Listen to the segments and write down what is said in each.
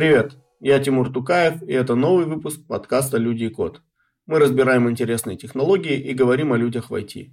Привет, я Тимур Тукаев, и это новый выпуск подкаста «Люди и код». Мы разбираем интересные технологии и говорим о людях в IT.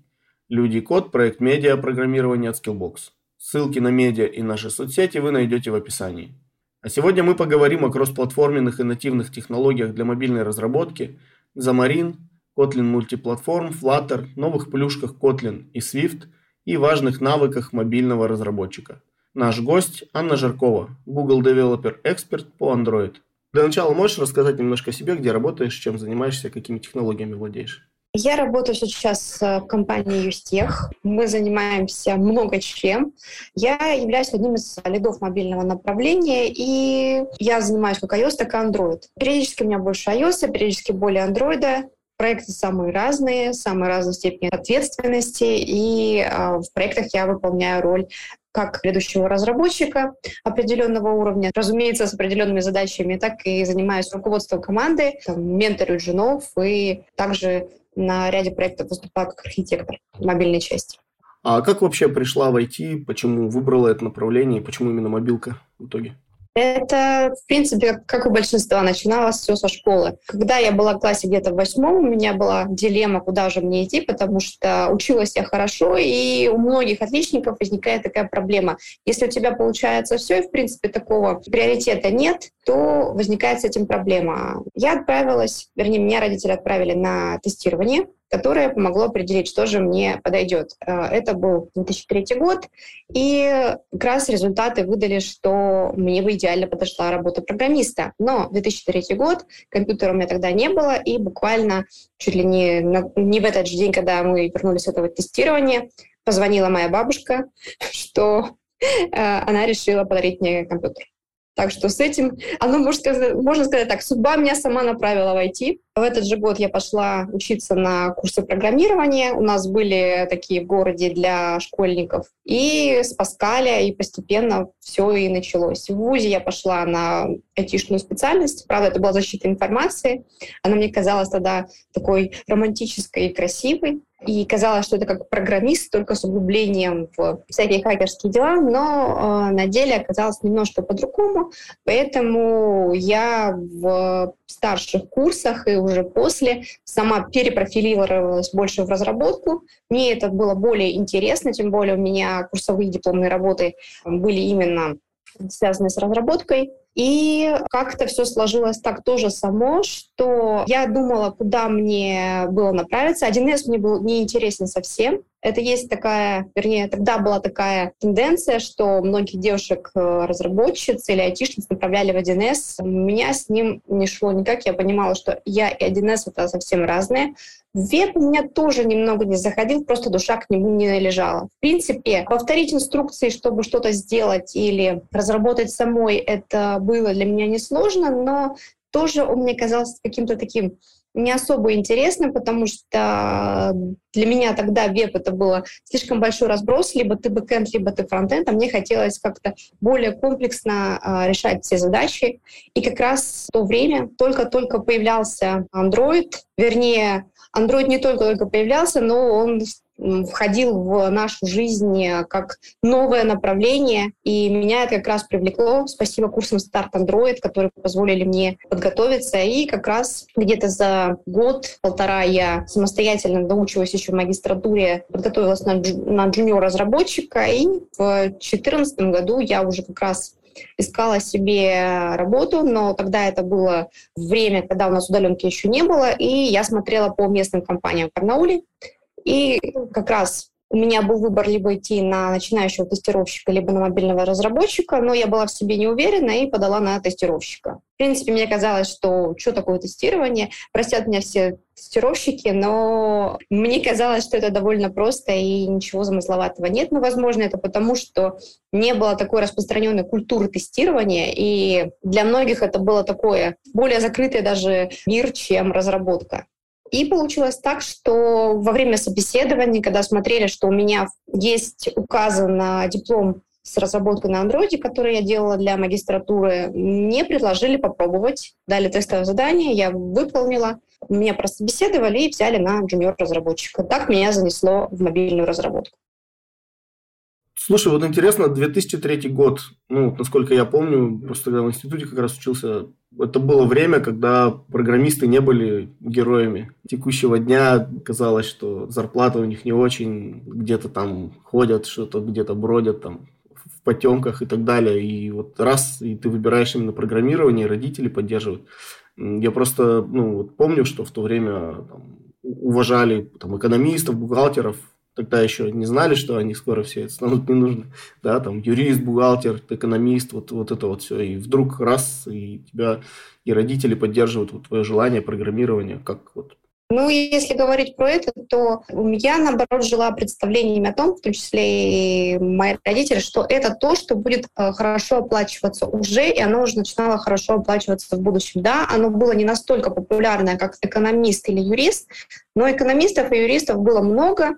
«Люди и код» – проект медиа программирования от Skillbox. Ссылки на медиа и наши соцсети вы найдете в описании. А сегодня мы поговорим о кроссплатформенных и нативных технологиях для мобильной разработки, Xamarin, Kotlin Multiplatform, Flutter, новых плюшках Kotlin и Swift и важных навыках мобильного разработчика – Наш гость Анна Жаркова, Google Developer Expert по Android. Для начала можешь рассказать немножко о себе, где работаешь, чем занимаешься, какими технологиями владеешь? Я работаю сейчас в компании Юстех. Мы занимаемся много чем. Я являюсь одним из лидов мобильного направления, и я занимаюсь как iOS, так и Android. Периодически у меня больше iOS, периодически более Android. Проекты самые разные, самые разные степени ответственности, и э, в проектах я выполняю роль как ведущего разработчика определенного уровня, разумеется, с определенными задачами, так и занимаюсь руководством команды, там, менторю джунов и также на ряде проектов выступаю как архитектор мобильной части. А как вообще пришла в IT, почему выбрала это направление и почему именно мобилка в итоге? Это, в принципе, как у большинства, начиналось все со школы. Когда я была в классе где-то в восьмом, у меня была дилемма, куда же мне идти, потому что училась я хорошо, и у многих отличников возникает такая проблема. Если у тебя получается все, и, в принципе, такого приоритета нет, то возникает с этим проблема. Я отправилась, вернее, меня родители отправили на тестирование которое помогло определить, что же мне подойдет. Э, это был 2003 год, и как раз результаты выдали, что мне бы идеально подошла работа программиста. Но 2003 год, компьютера у меня тогда не было, и буквально чуть ли не, не в этот же день, когда мы вернулись с этого тестирования, позвонила моя бабушка, что э, она решила подарить мне компьютер. Так что с этим, оно, можно сказать, можно сказать так, судьба меня сама направила в IT. В этот же год я пошла учиться на курсы программирования. У нас были такие в городе для школьников. И с Паскаля, и постепенно все и началось. В ВУЗе я пошла на айтишную специальность. Правда, это была защита информации. Она мне казалась тогда такой романтической и красивой. И казалось, что это как программист, только с углублением в всякие хакерские дела, но э, на деле оказалось немножко по-другому. Поэтому я в старших курсах и уже после сама перепрофилировалась больше в разработку. Мне это было более интересно, тем более у меня курсовые дипломные работы были именно связанные с разработкой. И как-то все сложилось так тоже само, что я думала, куда мне было направиться. 1С мне был неинтересен совсем. Это есть такая, вернее, тогда была такая тенденция, что многих девушек-разработчиц э, или айтишниц направляли в 1С. У меня с ним не шло никак. Я понимала, что я и 1С — это совсем разные. Веб у меня тоже немного не заходил, просто душа к нему не лежала. В принципе, повторить инструкции, чтобы что-то сделать или разработать самой, это было для меня несложно, но тоже он мне казался каким-то таким не особо интересным, потому что для меня тогда веб это было слишком большой разброс, либо ты бэкэнд, либо ты фронтенд, а мне хотелось как-то более комплексно э, решать все задачи. И как раз в то время только-только появлялся Android, вернее, Android не только-только появлялся, но он входил в нашу жизнь как новое направление, и меня это как раз привлекло. Спасибо курсам Start Android, которые позволили мне подготовиться, и как раз где-то за год-полтора я самостоятельно доучилась еще в магистратуре, подготовилась на, на джуниор-разработчика, и в 2014 году я уже как раз искала себе работу, но тогда это было время, когда у нас удаленки еще не было, и я смотрела по местным компаниям в Барнауле, и как раз у меня был выбор либо идти на начинающего тестировщика, либо на мобильного разработчика, но я была в себе не уверена и подала на тестировщика. В принципе, мне казалось, что что такое тестирование, простят меня все тестировщики, но мне казалось, что это довольно просто и ничего замысловатого нет. Но, возможно, это потому, что не было такой распространенной культуры тестирования, и для многих это было такое более закрытый даже мир, чем разработка. И получилось так, что во время собеседования, когда смотрели, что у меня есть указан диплом с разработкой на андроиде, который я делала для магистратуры, мне предложили попробовать. Дали тестовое задание, я выполнила. Меня просто беседовали и взяли на джуниор-разработчика. Так меня занесло в мобильную разработку. Слушай, вот интересно, 2003 год, ну, насколько я помню, просто когда в институте как раз учился, это было время, когда программисты не были героями текущего дня. Казалось, что зарплата у них не очень, где-то там ходят, что-то где-то бродят там в потемках и так далее. И вот раз, и ты выбираешь именно программирование, родители поддерживают. Я просто ну, вот помню, что в то время там, уважали там, экономистов, бухгалтеров, тогда еще не знали, что они скоро все станут не нужны. Да, там юрист, бухгалтер, экономист, вот, вот это вот все. И вдруг раз, и тебя и родители поддерживают вот твое желание программирования, как вот ну, если говорить про это, то я, наоборот, жила представлениями о том, в том числе и мои родители, что это то, что будет э, хорошо оплачиваться уже, и оно уже начинало хорошо оплачиваться в будущем. Да, оно было не настолько популярное, как экономист или юрист, но экономистов и юристов было много.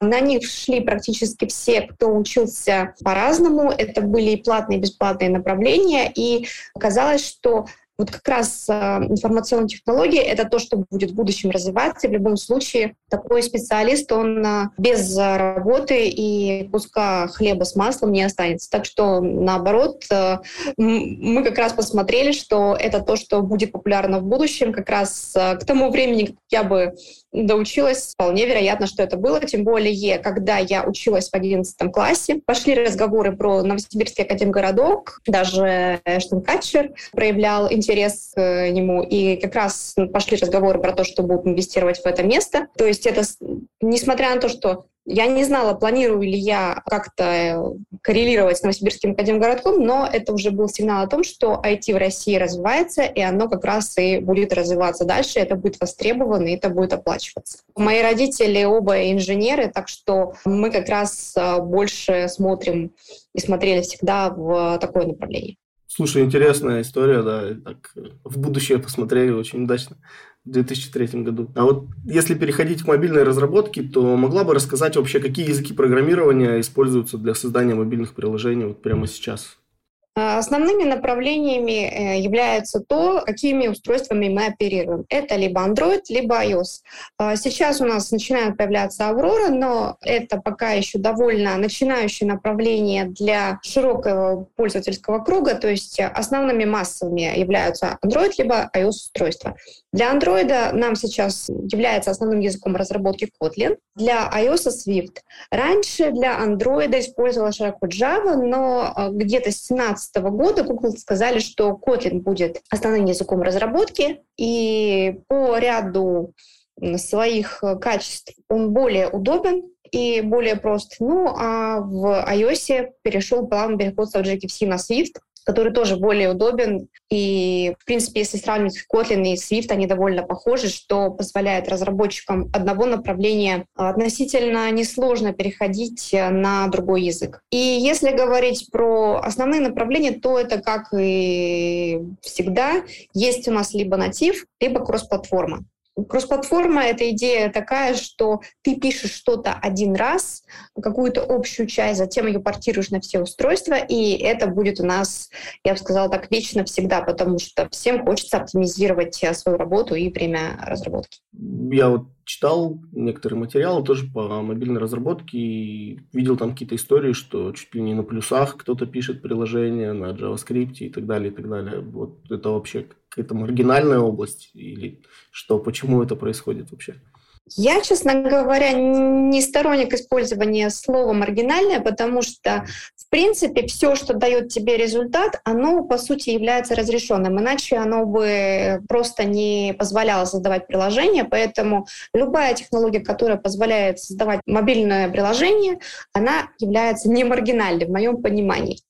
На них шли практически все, кто учился по-разному. Это были и платные, и бесплатные направления. И казалось, что вот как раз а, информационные технологии — это то, что будет в будущем развиваться. И в любом случае такой специалист, он а, без работы и куска хлеба с маслом не останется. Так что, наоборот, а, мы как раз посмотрели, что это то, что будет популярно в будущем. Как раз к тому времени, как я бы доучилась, вполне вероятно, что это было. Тем более, когда я училась в 11 классе, пошли разговоры про Новосибирский академгородок, даже Эштон Катчер проявлял интерес к нему, и как раз пошли разговоры про то, что будут инвестировать в это место. То есть это, несмотря на то, что я не знала, планирую ли я как-то э, коррелировать с Новосибирским академгородком, но это уже был сигнал о том, что IT в России развивается, и оно как раз и будет развиваться дальше, это будет востребовано, и это будет оплачиваться. Мои родители оба инженеры, так что мы как раз э, больше смотрим и смотрели всегда в такое направление. Слушай, интересная история, да, так в будущее посмотрели очень удачно в 2003 году. А вот если переходить к мобильной разработке, то могла бы рассказать вообще, какие языки программирования используются для создания мобильных приложений вот прямо сейчас? А, основными направлениями э, являются то, какими устройствами мы оперируем. Это либо Android, либо iOS. А, сейчас у нас начинают появляться Aurora, но это пока еще довольно начинающее направление для широкого пользовательского круга, то есть основными массовыми являются Android либо iOS-устройства. Для Android нам сейчас является основным языком разработки Kotlin, для iOS Swift. Раньше для Android использовала широко Java, но а, где-то с 2017 года Google сказали, что Kotlin будет основным языком разработки, и по ряду своих качеств он более удобен и более прост. Ну, а в iOS перешел плавно переход с Objective-C на Swift, который тоже более удобен. И, в принципе, если сравнивать Kotlin и Swift, они довольно похожи, что позволяет разработчикам одного направления относительно несложно переходить на другой язык. И если говорить про основные направления, то это, как и всегда, есть у нас либо натив, либо кросс-платформа. Кроссплатформа — это идея такая, что ты пишешь что-то один раз, какую-то общую часть, затем ее портируешь на все устройства, и это будет у нас, я бы сказала так, вечно всегда, потому что всем хочется оптимизировать э, свою работу и время разработки. Я вот читал некоторые материалы тоже по мобильной разработке и видел там какие-то истории, что чуть ли не на плюсах кто-то пишет приложение на JavaScript и так далее, и так далее. Вот это вообще какая-то маргинальная область или что, почему это происходит вообще? Я, честно говоря, не сторонник использования слова маргинальное, потому что, в принципе, все, что дает тебе результат, оно, по сути, является разрешенным. Иначе оно бы просто не позволяло создавать приложение. Поэтому любая технология, которая позволяет создавать мобильное приложение, она является не маргинальной в моем понимании.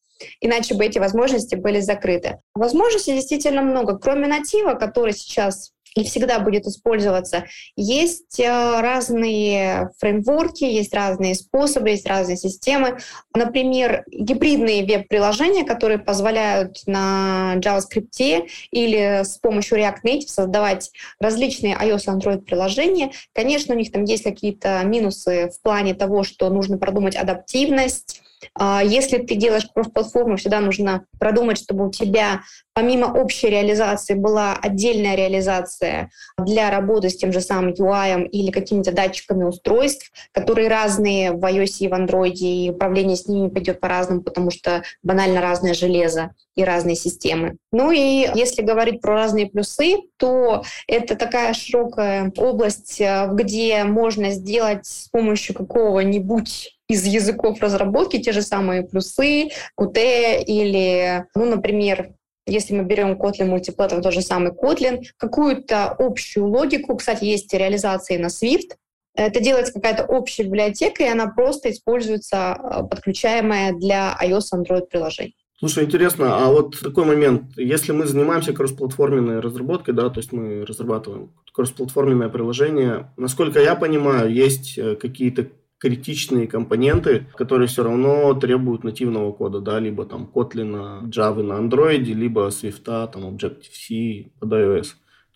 Иначе бы эти возможности были закрыты. Возможностей действительно много. Кроме натива, который сейчас и всегда будет использоваться. Есть э, разные фреймворки, есть разные способы, есть разные системы. Например, гибридные веб-приложения, которые позволяют на JavaScript или с помощью React Native создавать различные iOS и Android приложения. Конечно, у них там есть какие-то минусы в плане того, что нужно продумать адаптивность, если ты делаешь кросс-платформу, всегда нужно продумать, чтобы у тебя помимо общей реализации была отдельная реализация для работы с тем же самым UI или какими-то датчиками устройств, которые разные в iOS и в Android, и управление с ними пойдет по-разному, потому что банально разное железо и разные системы. Ну и если говорить про разные плюсы, то это такая широкая область, э, где можно сделать с помощью какого-нибудь из языков разработки те же самые плюсы, Qt или, ну, например, если мы берем Kotlin Multiplatter, тот же самый Kotlin, какую-то общую логику, кстати, есть реализации на Swift, это делается какая-то общая библиотека, и она просто используется, э, подключаемая для iOS Android приложений. Слушай, интересно, а вот такой момент, если мы занимаемся кроссплатформенной разработкой, да, то есть мы разрабатываем кроссплатформенное приложение, насколько я понимаю, есть э, какие-то критичные компоненты, которые все равно требуют нативного кода, да, либо там Kotlin, Java на Android, либо Swift, там Objective-C под iOS.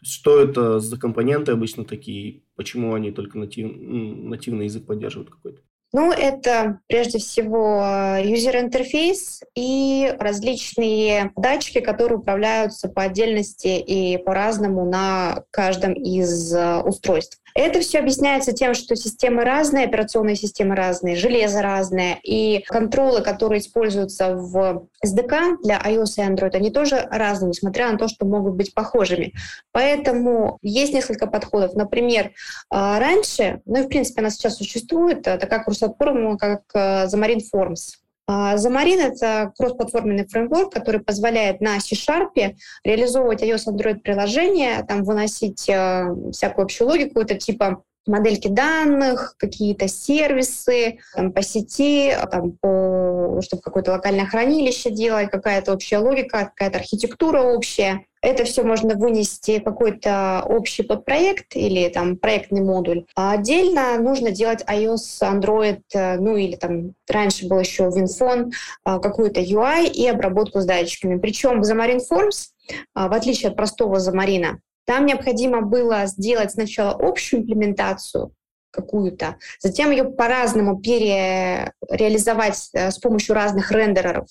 Что это за компоненты обычно такие, почему они только натив, нативный язык поддерживают какой-то? Ну, это прежде всего юзер-интерфейс и различные датчики, которые управляются по отдельности и по-разному на каждом из э, устройств. Это все объясняется тем, что системы разные, операционные системы разные, железо разное, и контролы, которые используются в SDK для iOS и Android, они тоже разные, несмотря на то, что могут быть похожими. Поэтому есть несколько подходов. Например, а, раньше, ну и в принципе она сейчас существует, такая кросс-платформа, как Xamarin Forms. Xamarin — это кроссплатформенный фреймворк, который позволяет на C-Sharp реализовывать iOS Android приложения, там выносить э, всякую общую логику, это типа модельки данных, какие-то сервисы там, по сети, там, по, чтобы какое-то локальное хранилище делать, какая-то общая логика, какая-то архитектура общая. Это все можно вынести какой-то общий подпроект или там проектный модуль. А отдельно нужно делать iOS, Android, э, ну или там раньше был еще WinFone, а, какую-то UI и обработку с датчиками. Причем в Xamarin Forms, а, в отличие от простого Xamarin, там необходимо было сделать сначала общую имплементацию, какую-то, затем ее по-разному перереализовать э, с помощью разных рендереров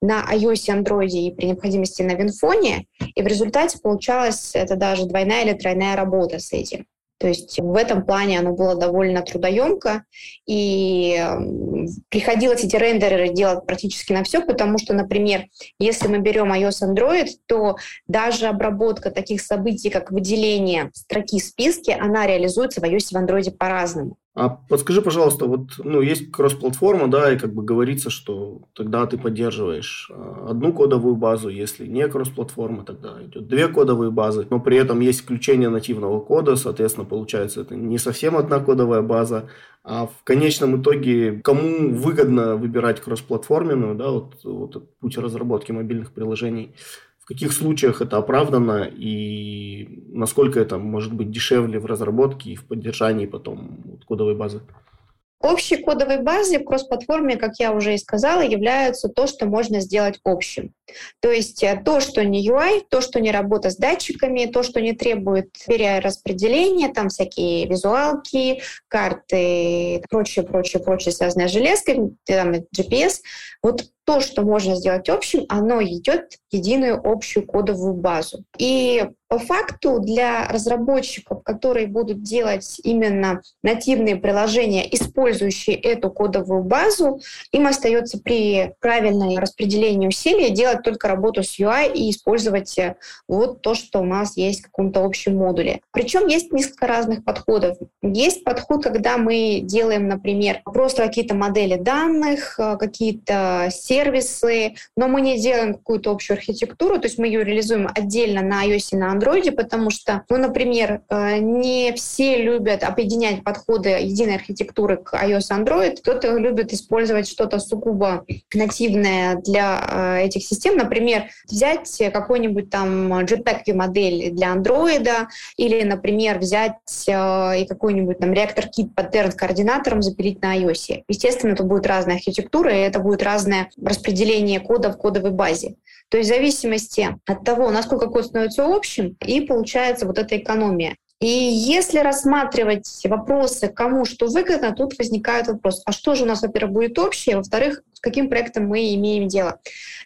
на iOS, Android и при необходимости на Винфоне, и в результате получалась это даже двойная или тройная работа с этим. То есть в этом плане оно было довольно трудоемко, и приходилось эти рендеры делать практически на все, потому что, например, если мы берем iOS Android, то даже обработка таких событий, как выделение строки в списке, она реализуется в iOS и в Android по-разному. А подскажи, пожалуйста, вот ну, есть кросс-платформа, да, и как бы говорится, что тогда ты поддерживаешь а, одну кодовую базу, если не кросс-платформа, тогда идет две кодовые базы, но при этом есть включение нативного кода, соответственно, получается, это не совсем одна кодовая база, а в конечном итоге кому выгодно выбирать кроссплатформенную, да, вот, вот путь разработки мобильных приложений, в каких случаях это оправдано и насколько это может быть дешевле в разработке и в поддержании потом кодовой базы? Общей кодовой базе в кросс-платформе, как я уже и сказала, являются то, что можно сделать общим. То есть э, то, что не UI, то, что не работа с датчиками, то, что не требует перераспределения, там всякие визуалки, карты, прочее, прочее, прочее, связанное с железкой, там, GPS. Вот то, что можно сделать общим, оно идет в единую общую кодовую базу. И по факту для разработчиков, которые будут делать именно нативные приложения, использующие эту кодовую базу, им остается при правильном распределении усилий делать только работу с UI и использовать э, вот то, что у нас есть в каком-то общем модуле. Причем есть несколько разных подходов. Есть подход, когда мы делаем, например, просто какие-то модели данных, э, какие-то сервисы, но мы не делаем какую-то общую архитектуру, то есть мы ее реализуем отдельно на iOS и на Android, потому что, ну, например, э, не все любят объединять подходы единой архитектуры к iOS и Android, кто-то любит использовать что-то сугубо нативное для э, этих систем, например, взять какой-нибудь там JPEG модель для Android или, например, взять э, и какой-нибудь там реактор кит паттерн координатором запилить на iOS. Естественно, это будет разная архитектура, и это будет разное распределение кода в кодовой базе. То есть в зависимости от того, насколько код становится общим, и получается вот эта экономия. И если рассматривать вопросы, кому что выгодно, тут возникает вопрос, а что же у нас, во-первых, будет общее, во-вторых, каким проектом мы имеем дело.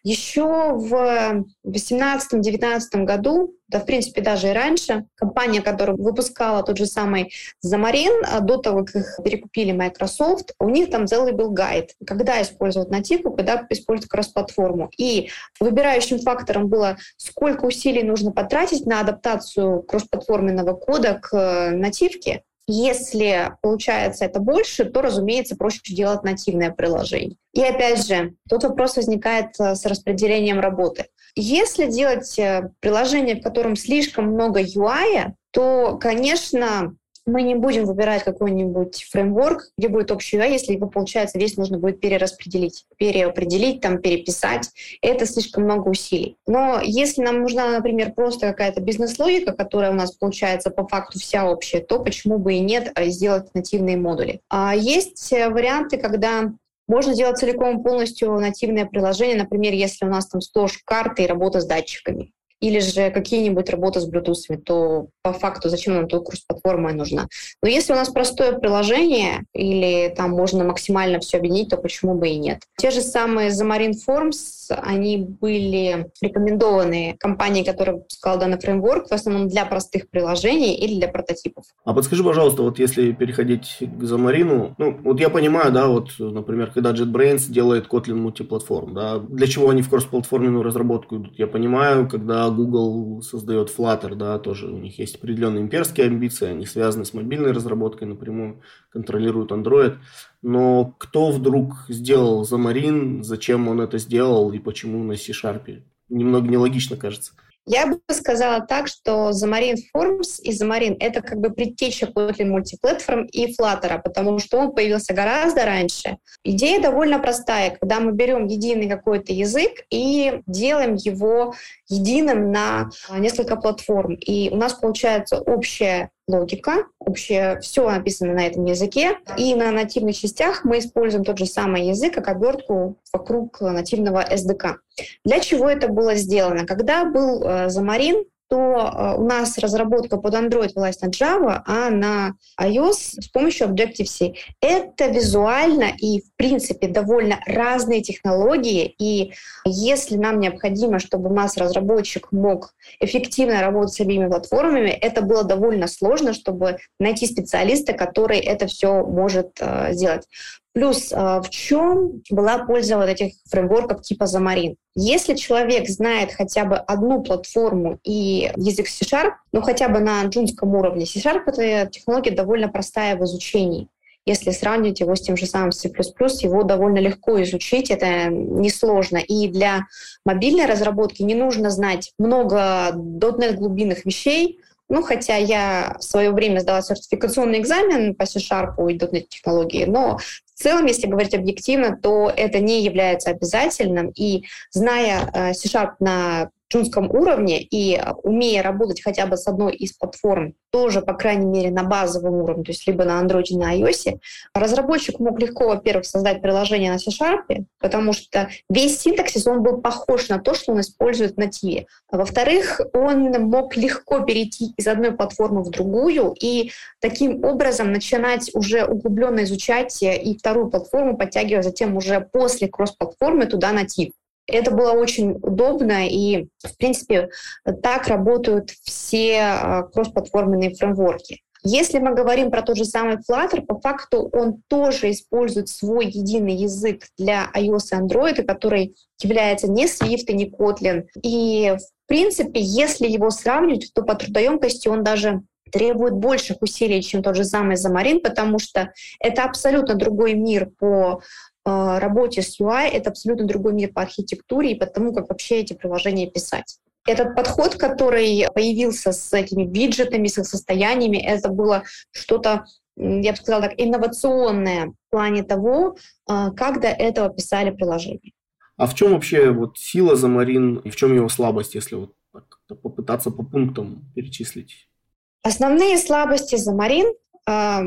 Еще в 2018-2019 году, да, в принципе, даже и раньше, компания, которая выпускала тот же самый Замарин, а до того, как их перекупили Microsoft, у них там целый был гайд, когда использовать нативку, когда использовать кросс-платформу. И выбирающим фактором было, сколько усилий нужно потратить на адаптацию кроссплатформенного кода к э, нативке, если получается это больше, то, разумеется, проще делать нативное приложение. И опять же, тут вопрос возникает э, с распределением работы. Если делать э, приложение, в котором слишком много UI, то, конечно, мы не будем выбирать какой-нибудь фреймворк, где будет общий UI, если его, получается, весь нужно будет перераспределить, переопределить, там, переписать. Это слишком много усилий. Но если нам нужна, например, просто какая-то бизнес-логика, которая у нас получается по факту вся общая, то почему бы и нет а сделать нативные модули. А есть э, варианты, когда можно делать целиком полностью нативное приложение, например, если у нас там сплошь карты и работа с датчиками или же какие-нибудь работы с Bluetooth, то по факту зачем нам тут курс-платформа нужна. Но если у нас простое приложение или там можно максимально все объединить, то почему бы и нет. Те же самые Xamarin Forms, они были рекомендованы компанией, которая выпускала данный фреймворк, в основном для простых приложений или для прототипов. А подскажи, пожалуйста, вот если переходить к Xamarin, ну, вот я понимаю, да, вот, например, когда JetBrains делает Kotlin мультиплатформ, да, для чего они в кросс-платформенную разработку идут, я понимаю, когда Google создает Flutter, да, тоже у них есть определенные имперские амбиции, они связаны с мобильной разработкой напрямую, контролируют Android. Но кто вдруг сделал Xamarin, зачем он это сделал и почему на C-Sharp? Немного нелогично кажется. Я бы сказала так, что Xamarin Forms и Xamarin — это как бы предтеча Kotlin Multiplatform и Flutter, потому что он появился гораздо раньше. Идея довольно простая, когда мы берем единый какой-то язык и делаем его единым на несколько платформ. И у нас получается общая логика, общее все написано на этом языке. И на нативных частях мы используем тот же самый язык, как обертку вокруг нативного SDK. Для чего это было сделано? Когда был э, Замарин, то э, у нас разработка под Android велась на Java, а на iOS с помощью Objective-C. Это визуально и, в принципе, довольно разные технологии, и если нам необходимо, чтобы у нас разработчик мог эффективно работать с обеими платформами, это было довольно сложно, чтобы найти специалиста, который это все может uh, сделать. Плюс а, в чем была польза вот этих фреймворков типа Xamarin? Если человек знает хотя бы одну платформу и язык C-Sharp, ну хотя бы на джунском уровне, C-Sharp — это технология довольно простая в изучении. Если сравнивать его с тем же самым C++, его довольно легко изучить, это несложно. И для мобильной разработки не нужно знать много .NET глубинных вещей, ну, хотя я в свое время сдала сертификационный экзамен по C-Sharp и технологии, но в целом, если говорить объективно, то это не является обязательным. И зная э, C-Sharp на джунском уровне и умея работать хотя бы с одной из платформ, тоже, по крайней мере, на базовом уровне, то есть либо на Android, на iOS, разработчик мог легко, во-первых, создать приложение на C-Sharp, потому что весь синтаксис, он был похож на то, что он использует в нативе. Во-вторых, он мог легко перейти из одной платформы в другую и таким образом начинать уже углубленно изучать и вторую платформу, подтягивая затем уже после кросс-платформы туда натив. Это было очень удобно, и, в принципе, так работают все а, кроссплатформенные фреймворки. Если мы говорим про тот же самый Flutter, по факту он тоже использует свой единый язык для iOS и Android, который является не Swift и не Kotlin. И, в принципе, если его сравнивать, то по трудоемкости он даже требует больших усилий, чем тот же самый Xamarin, потому что это абсолютно другой мир по работе с UI — это абсолютно другой мир по архитектуре и по тому, как вообще эти приложения писать. Этот подход, который появился с этими виджетами, с их состояниями, это было что-то, я бы сказала так, инновационное в плане того, а, как до этого писали приложения. А в чем вообще вот сила Замарин и в чем его слабость, если вот попытаться по пунктам перечислить? Основные слабости Замарин а,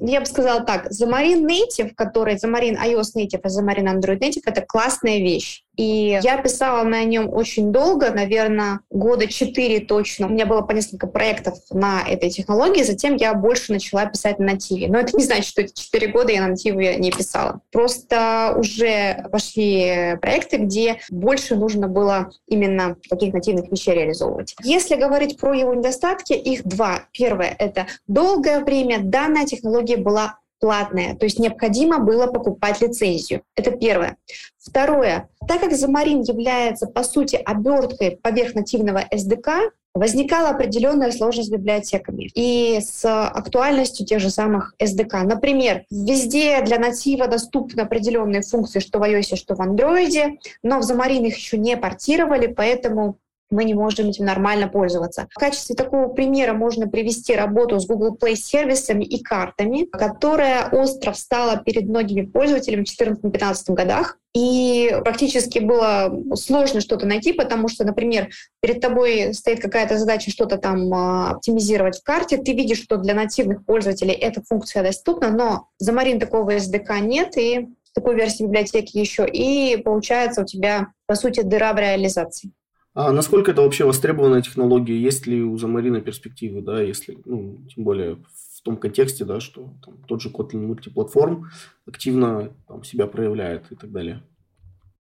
я бы сказала так, Xamarin Native, который Xamarin iOS Native, а Xamarin Android Native — это классная вещь. И я писала на нем очень долго, наверное, года четыре точно. У меня было по несколько проектов на этой технологии, затем я больше начала писать на нативе. Но это не значит, что эти четыре года я на нативе не писала. Просто уже пошли проекты, где больше нужно было именно таких нативных вещей реализовывать. Если говорить про его недостатки, их два. Первое — это долгое время данная технология была платная, то есть необходимо было покупать лицензию. Это первое. Второе. Так как Замарин является, по сути, оберткой поверх нативного SDK, возникала определенная сложность с библиотеками и с актуальностью тех же самых SDK. Например, везде для натива доступны определенные функции, что в iOS, что в Android, но в Xamarin их еще не портировали, поэтому мы не можем этим нормально пользоваться. В качестве такого примера можно привести работу с Google Play сервисами и картами, которая остро встала перед многими пользователями в 2014-2015 годах. И практически было сложно что-то найти, потому что, например, перед тобой стоит какая-то задача что-то там а, оптимизировать в карте, ты видишь, что для нативных пользователей эта функция доступна, но за Марин такого SDK нет, и такой версии библиотеки еще, и получается у тебя, по сути, дыра в реализации. А насколько это вообще востребованная технология? Есть ли у Замарина перспективы, да, если, ну, тем более в том контексте, да, что там, тот же Kotlin мультиплатформ активно там, себя проявляет и так далее?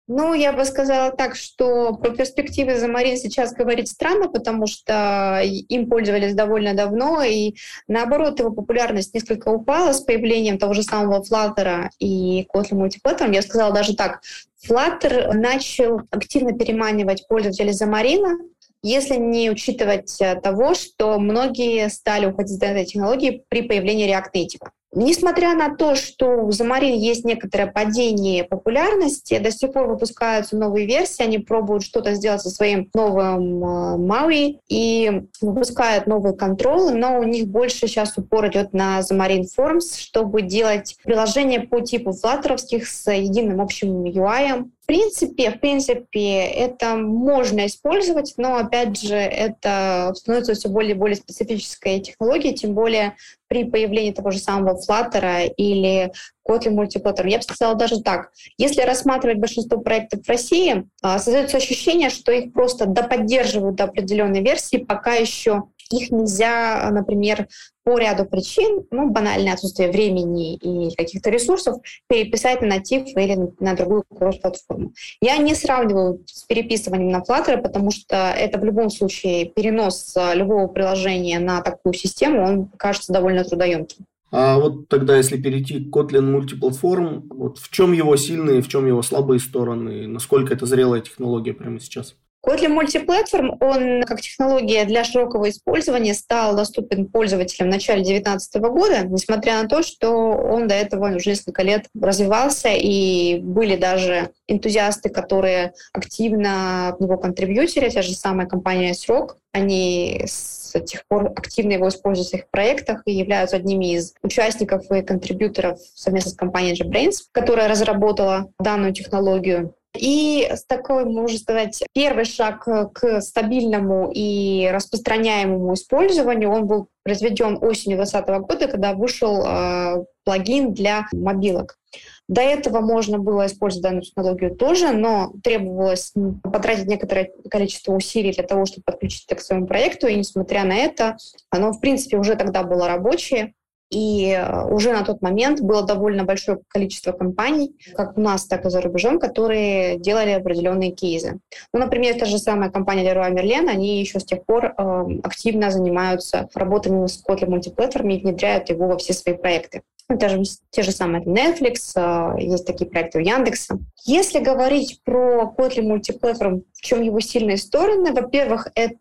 Ну, я бы сказала так, что про перспективы Xamarin сейчас говорить странно, потому что им пользовались довольно давно, и наоборот, его популярность несколько упала с появлением того же самого Flutter и Kotlin Multiplatform. Я сказала даже так, Flutter начал активно переманивать пользователей Xamarin, если не учитывать того, что многие стали уходить из этой технологии при появлении React Native. Несмотря на то, что у Замарин есть некоторое падение популярности, до сих пор выпускаются новые версии, они пробуют что-то сделать со своим новым э, Maui и выпускают новые контролы, но у них больше сейчас упор идет на Xamarin Forms, чтобы делать приложения по типу флаттеровских с единым общим UI, в принципе, в принципе, это можно использовать, но, опять же, это становится все более и более специфической технологией, тем более при появлении того же самого Flutter или Kotlin Multiplayer. Я бы сказала даже так. Если рассматривать большинство проектов в России, а, создается ощущение, что их просто доподдерживают до определенной версии, пока еще их нельзя, например, по ряду причин, ну, банальное отсутствие времени и каких-то ресурсов, переписать на натив или на другую кросс-платформу. Я не сравниваю с переписыванием на Flutter, потому что это в любом случае перенос любого приложения на такую систему, он кажется довольно трудоемким. А вот тогда, если перейти к Kotlin мультиплатформ, вот в чем его сильные, в чем его слабые стороны, насколько это зрелая технология прямо сейчас? Kotlin Multiplatform, он как технология для широкого использования стал доступен пользователям в начале 2019 года, несмотря на то, что он до этого уже несколько лет развивался, и были даже энтузиасты, которые активно в него контрибьютили, та же самая компания Срок, они с тех пор активно его используют в своих проектах и являются одними из участников и контрибьюторов совместно с компанией JetBrains, которая разработала данную технологию. И с такой, можно сказать, первый шаг к стабильному и распространяемому использованию, он был произведен осенью 2020 года, когда вышел э, плагин для мобилок. До этого можно было использовать данную технологию тоже, но требовалось потратить некоторое количество усилий для того, чтобы подключить это к своему проекту, и несмотря на это, оно, в принципе, уже тогда было рабочее, и э, уже на тот момент было довольно большое количество компаний, как у нас, так и за рубежом, которые делали определенные кейсы. Ну, например, та же самая компания Leroy Merlin, они еще с тех пор э, активно занимаются работами с Kotlin мультиплатформ и внедряют его во все свои проекты. Даже те же самые Netflix, э, есть такие проекты у Яндекса. Если говорить про Kotlin мультиплатформ, в чем его сильные стороны, во-первых, это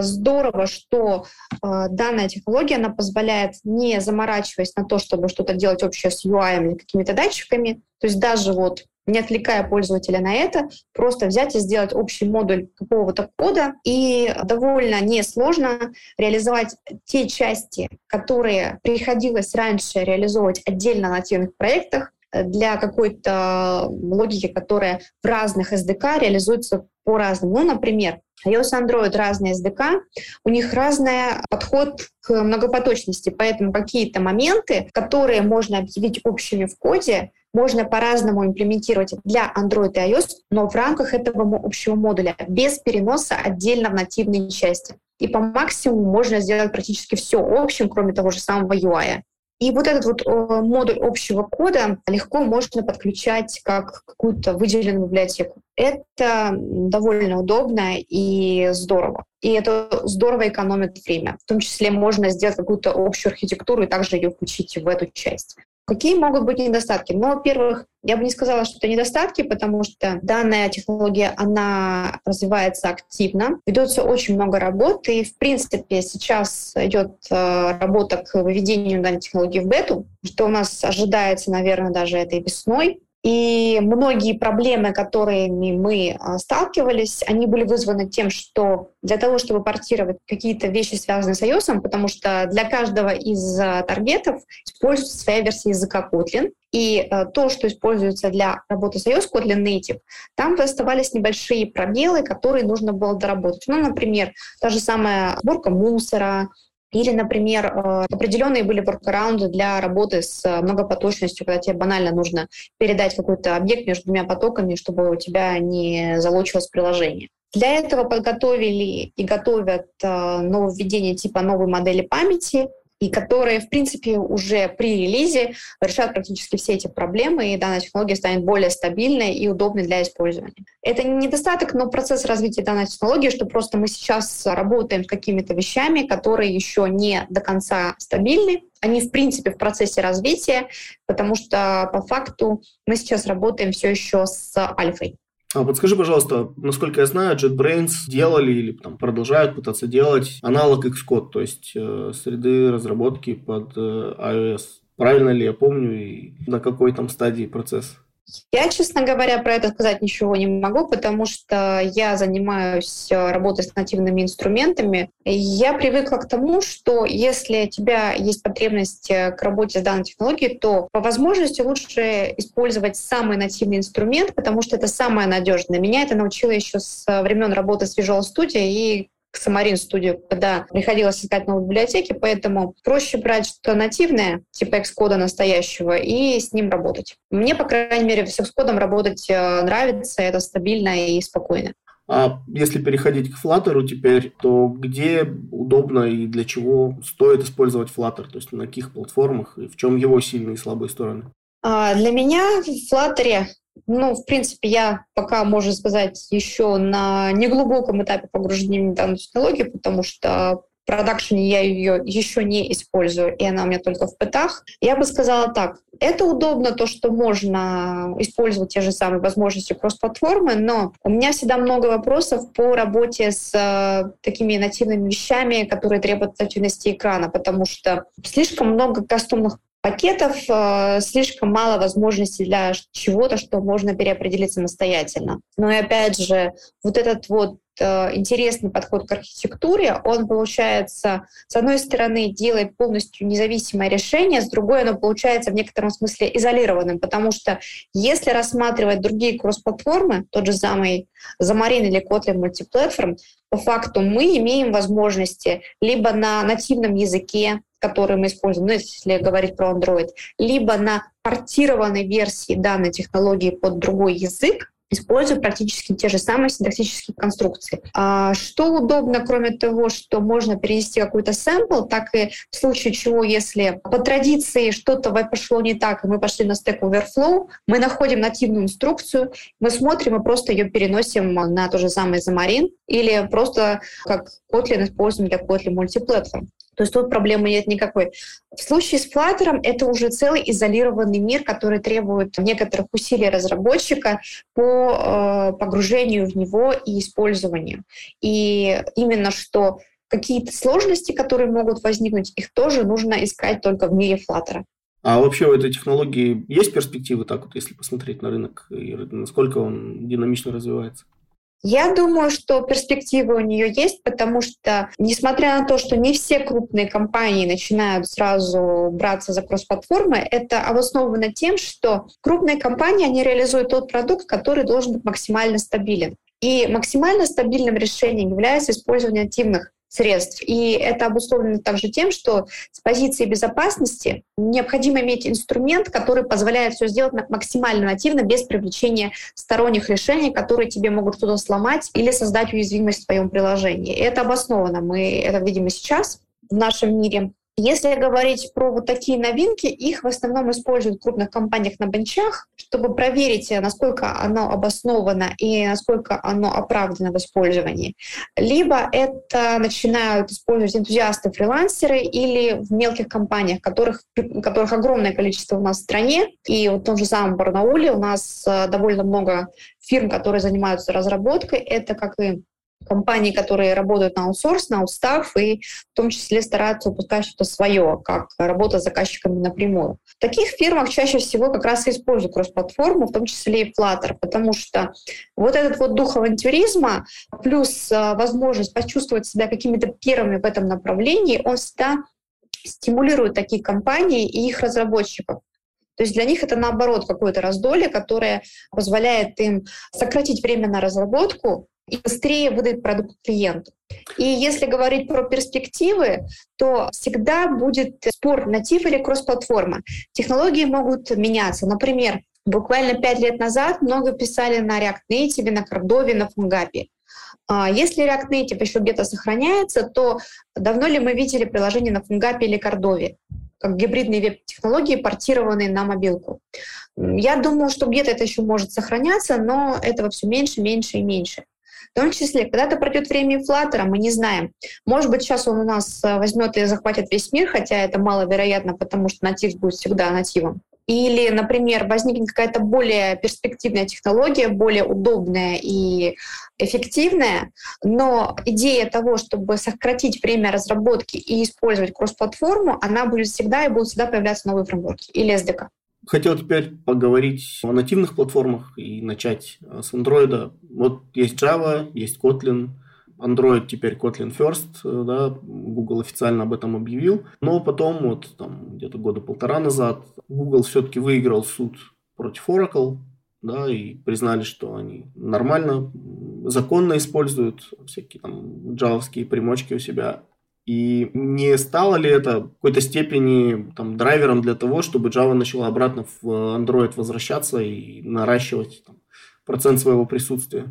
здорово, что э, данная технология, она позволяет, не заморачиваясь на то, чтобы что-то делать общее с UI или какими-то датчиками, то есть даже вот не отвлекая пользователя на это, просто взять и сделать общий модуль какого-то кода, и довольно несложно реализовать те части, которые приходилось раньше реализовывать отдельно на нативных проектах, для какой-то логики, которая в разных SDK реализуется по-разному. Ну, например, iOS и Android разные SDK, у них разный подход к многопоточности, поэтому какие-то моменты, которые можно объявить общими в коде, можно по-разному имплементировать для Android и iOS, но в рамках этого общего модуля, без переноса отдельно в нативные части. И по максимуму можно сделать практически все общим, кроме того же самого UI. И вот этот вот э, модуль общего кода легко можно подключать как какую-то выделенную библиотеку. Это довольно удобно и здорово. И это здорово экономит время. В том числе можно сделать какую-то общую архитектуру и также ее включить в эту часть. Какие могут быть недостатки? Ну, во-первых, я бы не сказала, что это недостатки, потому что данная технология, она развивается активно, ведется очень много работы, и, в принципе, сейчас идет э, работа к выведению данной технологии в бету, что у нас ожидается, наверное, даже этой весной. И многие проблемы, которыми мы а, сталкивались, они были вызваны тем, что для того, чтобы портировать какие-то вещи, связанные с iOS, потому что для каждого из а, таргетов используется своя версия языка Kotlin, и а, то, что используется для работы с iOS Kotlin Native, там оставались небольшие пробелы, которые нужно было доработать. Ну, например, та же самая сборка мусора, или, например, э, определенные были воркараунды для работы с э, многопоточностью, когда тебе банально нужно передать какой-то объект между двумя потоками, чтобы у тебя не залочилось приложение. Для этого подготовили и готовят э, нововведение типа новой модели памяти, и которые, в принципе, уже при релизе решают практически все эти проблемы, и данная технология станет более стабильной и удобной для использования. Это не недостаток, но процесс развития данной технологии, что просто мы сейчас работаем с какими-то вещами, которые еще не до конца стабильны, они, в принципе, в процессе развития, потому что по факту мы сейчас работаем все еще с альфой. А подскажи, пожалуйста, насколько я знаю, JetBrains делали или там, продолжают пытаться делать аналог Xcode, то есть э, среды разработки под э, iOS. Правильно ли я помню и на какой там стадии процесс? Я, честно говоря, про это сказать ничего не могу, потому что я занимаюсь э, работой с нативными инструментами. Я привыкла к тому, что если у тебя есть потребность э, к работе с данной технологией, то по возможности лучше использовать самый нативный инструмент, потому что это самое надежное. Меня это научило еще с времен работы с Visual Studio, и Самарин студию, когда приходилось искать новые библиотеки, поэтому проще брать что-то нативное, типа Xcode настоящего, и с ним работать. Мне, по крайней мере, с Xcode работать э, нравится, это стабильно и спокойно. А если переходить к Flutter теперь, то где удобно и для чего стоит использовать Flutter? То есть на каких платформах и в чем его сильные и слабые стороны? А, для меня в Flutter ну, в принципе, я пока, можно сказать, еще на неглубоком этапе погружения в данную технологию, потому что в продакшене я ее еще не использую, и она у меня только в пытах. Я бы сказала так, это удобно, то, что можно использовать те же самые возможности кросс-платформы, но у меня всегда много вопросов по работе с э, такими нативными вещами, которые требуют активности экрана, потому что слишком много кастомных пакетов э, слишком мало возможностей для чего-то, что можно переопределить самостоятельно. Но и опять же, вот этот вот интересный подход к архитектуре, он, получается, с одной стороны, делает полностью независимое решение, с другой оно получается в некотором смысле изолированным, потому что если рассматривать другие кросс-платформы, тот же самый Xamarin или Kotlin Multiplatform, по факту мы имеем возможности либо на нативном языке которые мы используем, ну, если говорить про Android, либо на портированной версии данной технологии под другой язык, используют практически те же самые синтаксические конструкции. А что удобно, кроме того, что можно перенести какой-то сэмпл, так и в случае чего, если по традиции что-то пошло не так, и мы пошли на Stack Overflow, мы находим нативную инструкцию, мы смотрим и просто ее переносим на то же самое Xamarin или просто как Kotlin используем для Kotlin Multiplatform. То есть тут проблемы нет никакой. В случае с Flutter это уже целый изолированный мир, который требует некоторых усилий разработчика по э, погружению в него и использованию. И именно что какие-то сложности, которые могут возникнуть, их тоже нужно искать только в мире Flutter. А вообще у этой технологии есть перспективы, так вот, если посмотреть на рынок, и насколько он динамично развивается? Я думаю, что перспективы у нее есть, потому что, несмотря на то, что не все крупные компании начинают сразу браться за кросс-платформы, это обосновано тем, что крупные компании, они реализуют тот продукт, который должен быть максимально стабилен. И максимально стабильным решением является использование нативных средств. И это обусловлено также тем, что с позиции безопасности необходимо иметь инструмент, который позволяет все сделать максимально нативно, без привлечения сторонних решений, которые тебе могут что-то сломать или создать уязвимость в твоем приложении. И это обосновано. Мы это видим и сейчас в нашем мире. Если говорить про вот такие новинки, их в основном используют в крупных компаниях на бенчах, чтобы проверить, насколько оно обосновано и насколько оно оправдано в использовании. Либо это начинают использовать энтузиасты-фрилансеры или в мелких компаниях, которых, которых огромное количество у нас в стране. И вот в том же самом Барнауле у нас э, довольно много фирм, которые занимаются разработкой. Это как и компании, которые работают на аутсорс, на устав и в том числе стараются выпускать что-то свое, как работа с заказчиками напрямую. В таких фирмах чаще всего как раз и используют кросс-платформу, в том числе и Flutter, потому что вот этот вот дух авантюризма плюс а, возможность почувствовать себя какими-то первыми в этом направлении, он всегда стимулирует такие компании и их разработчиков. То есть для них это наоборот какое-то раздолье, которое позволяет им сократить время на разработку, и быстрее выдать продукт клиенту. И если говорить про перспективы, то всегда будет спор, натив или кросс-платформа. Технологии могут меняться. Например, буквально пять лет назад много писали на React Native, на Cordova, на Fungapi. А если React Native еще где-то сохраняется, то давно ли мы видели приложение на Fungapi или Cordova? как гибридные веб-технологии, портированные на мобилку. Я думаю, что где-то это еще может сохраняться, но этого все меньше, меньше и меньше. В том числе, когда-то пройдет время Flutter, мы не знаем. Может быть, сейчас он у нас э, возьмет и захватит весь мир, хотя это маловероятно, потому что натив будет всегда нативом. Или, например, возникнет какая-то более перспективная технология, более удобная и эффективная, но идея того, чтобы сократить время разработки и использовать кросс-платформу, она будет всегда и будут всегда появляться новые фреймворки или SDK. Хотел теперь поговорить о нативных платформах и начать э, с Android. Вот есть Java, есть Kotlin, Android теперь Kotlin First, э, да, Google официально об этом объявил. Но потом, вот там где-то года полтора назад, Google все-таки выиграл суд против Oracle, да, и признали, что они нормально, законно используют всякие там джавовские примочки у себя. И не стало ли это в какой-то степени там, драйвером для того, чтобы Java начала обратно в Android возвращаться и наращивать там, процент своего присутствия?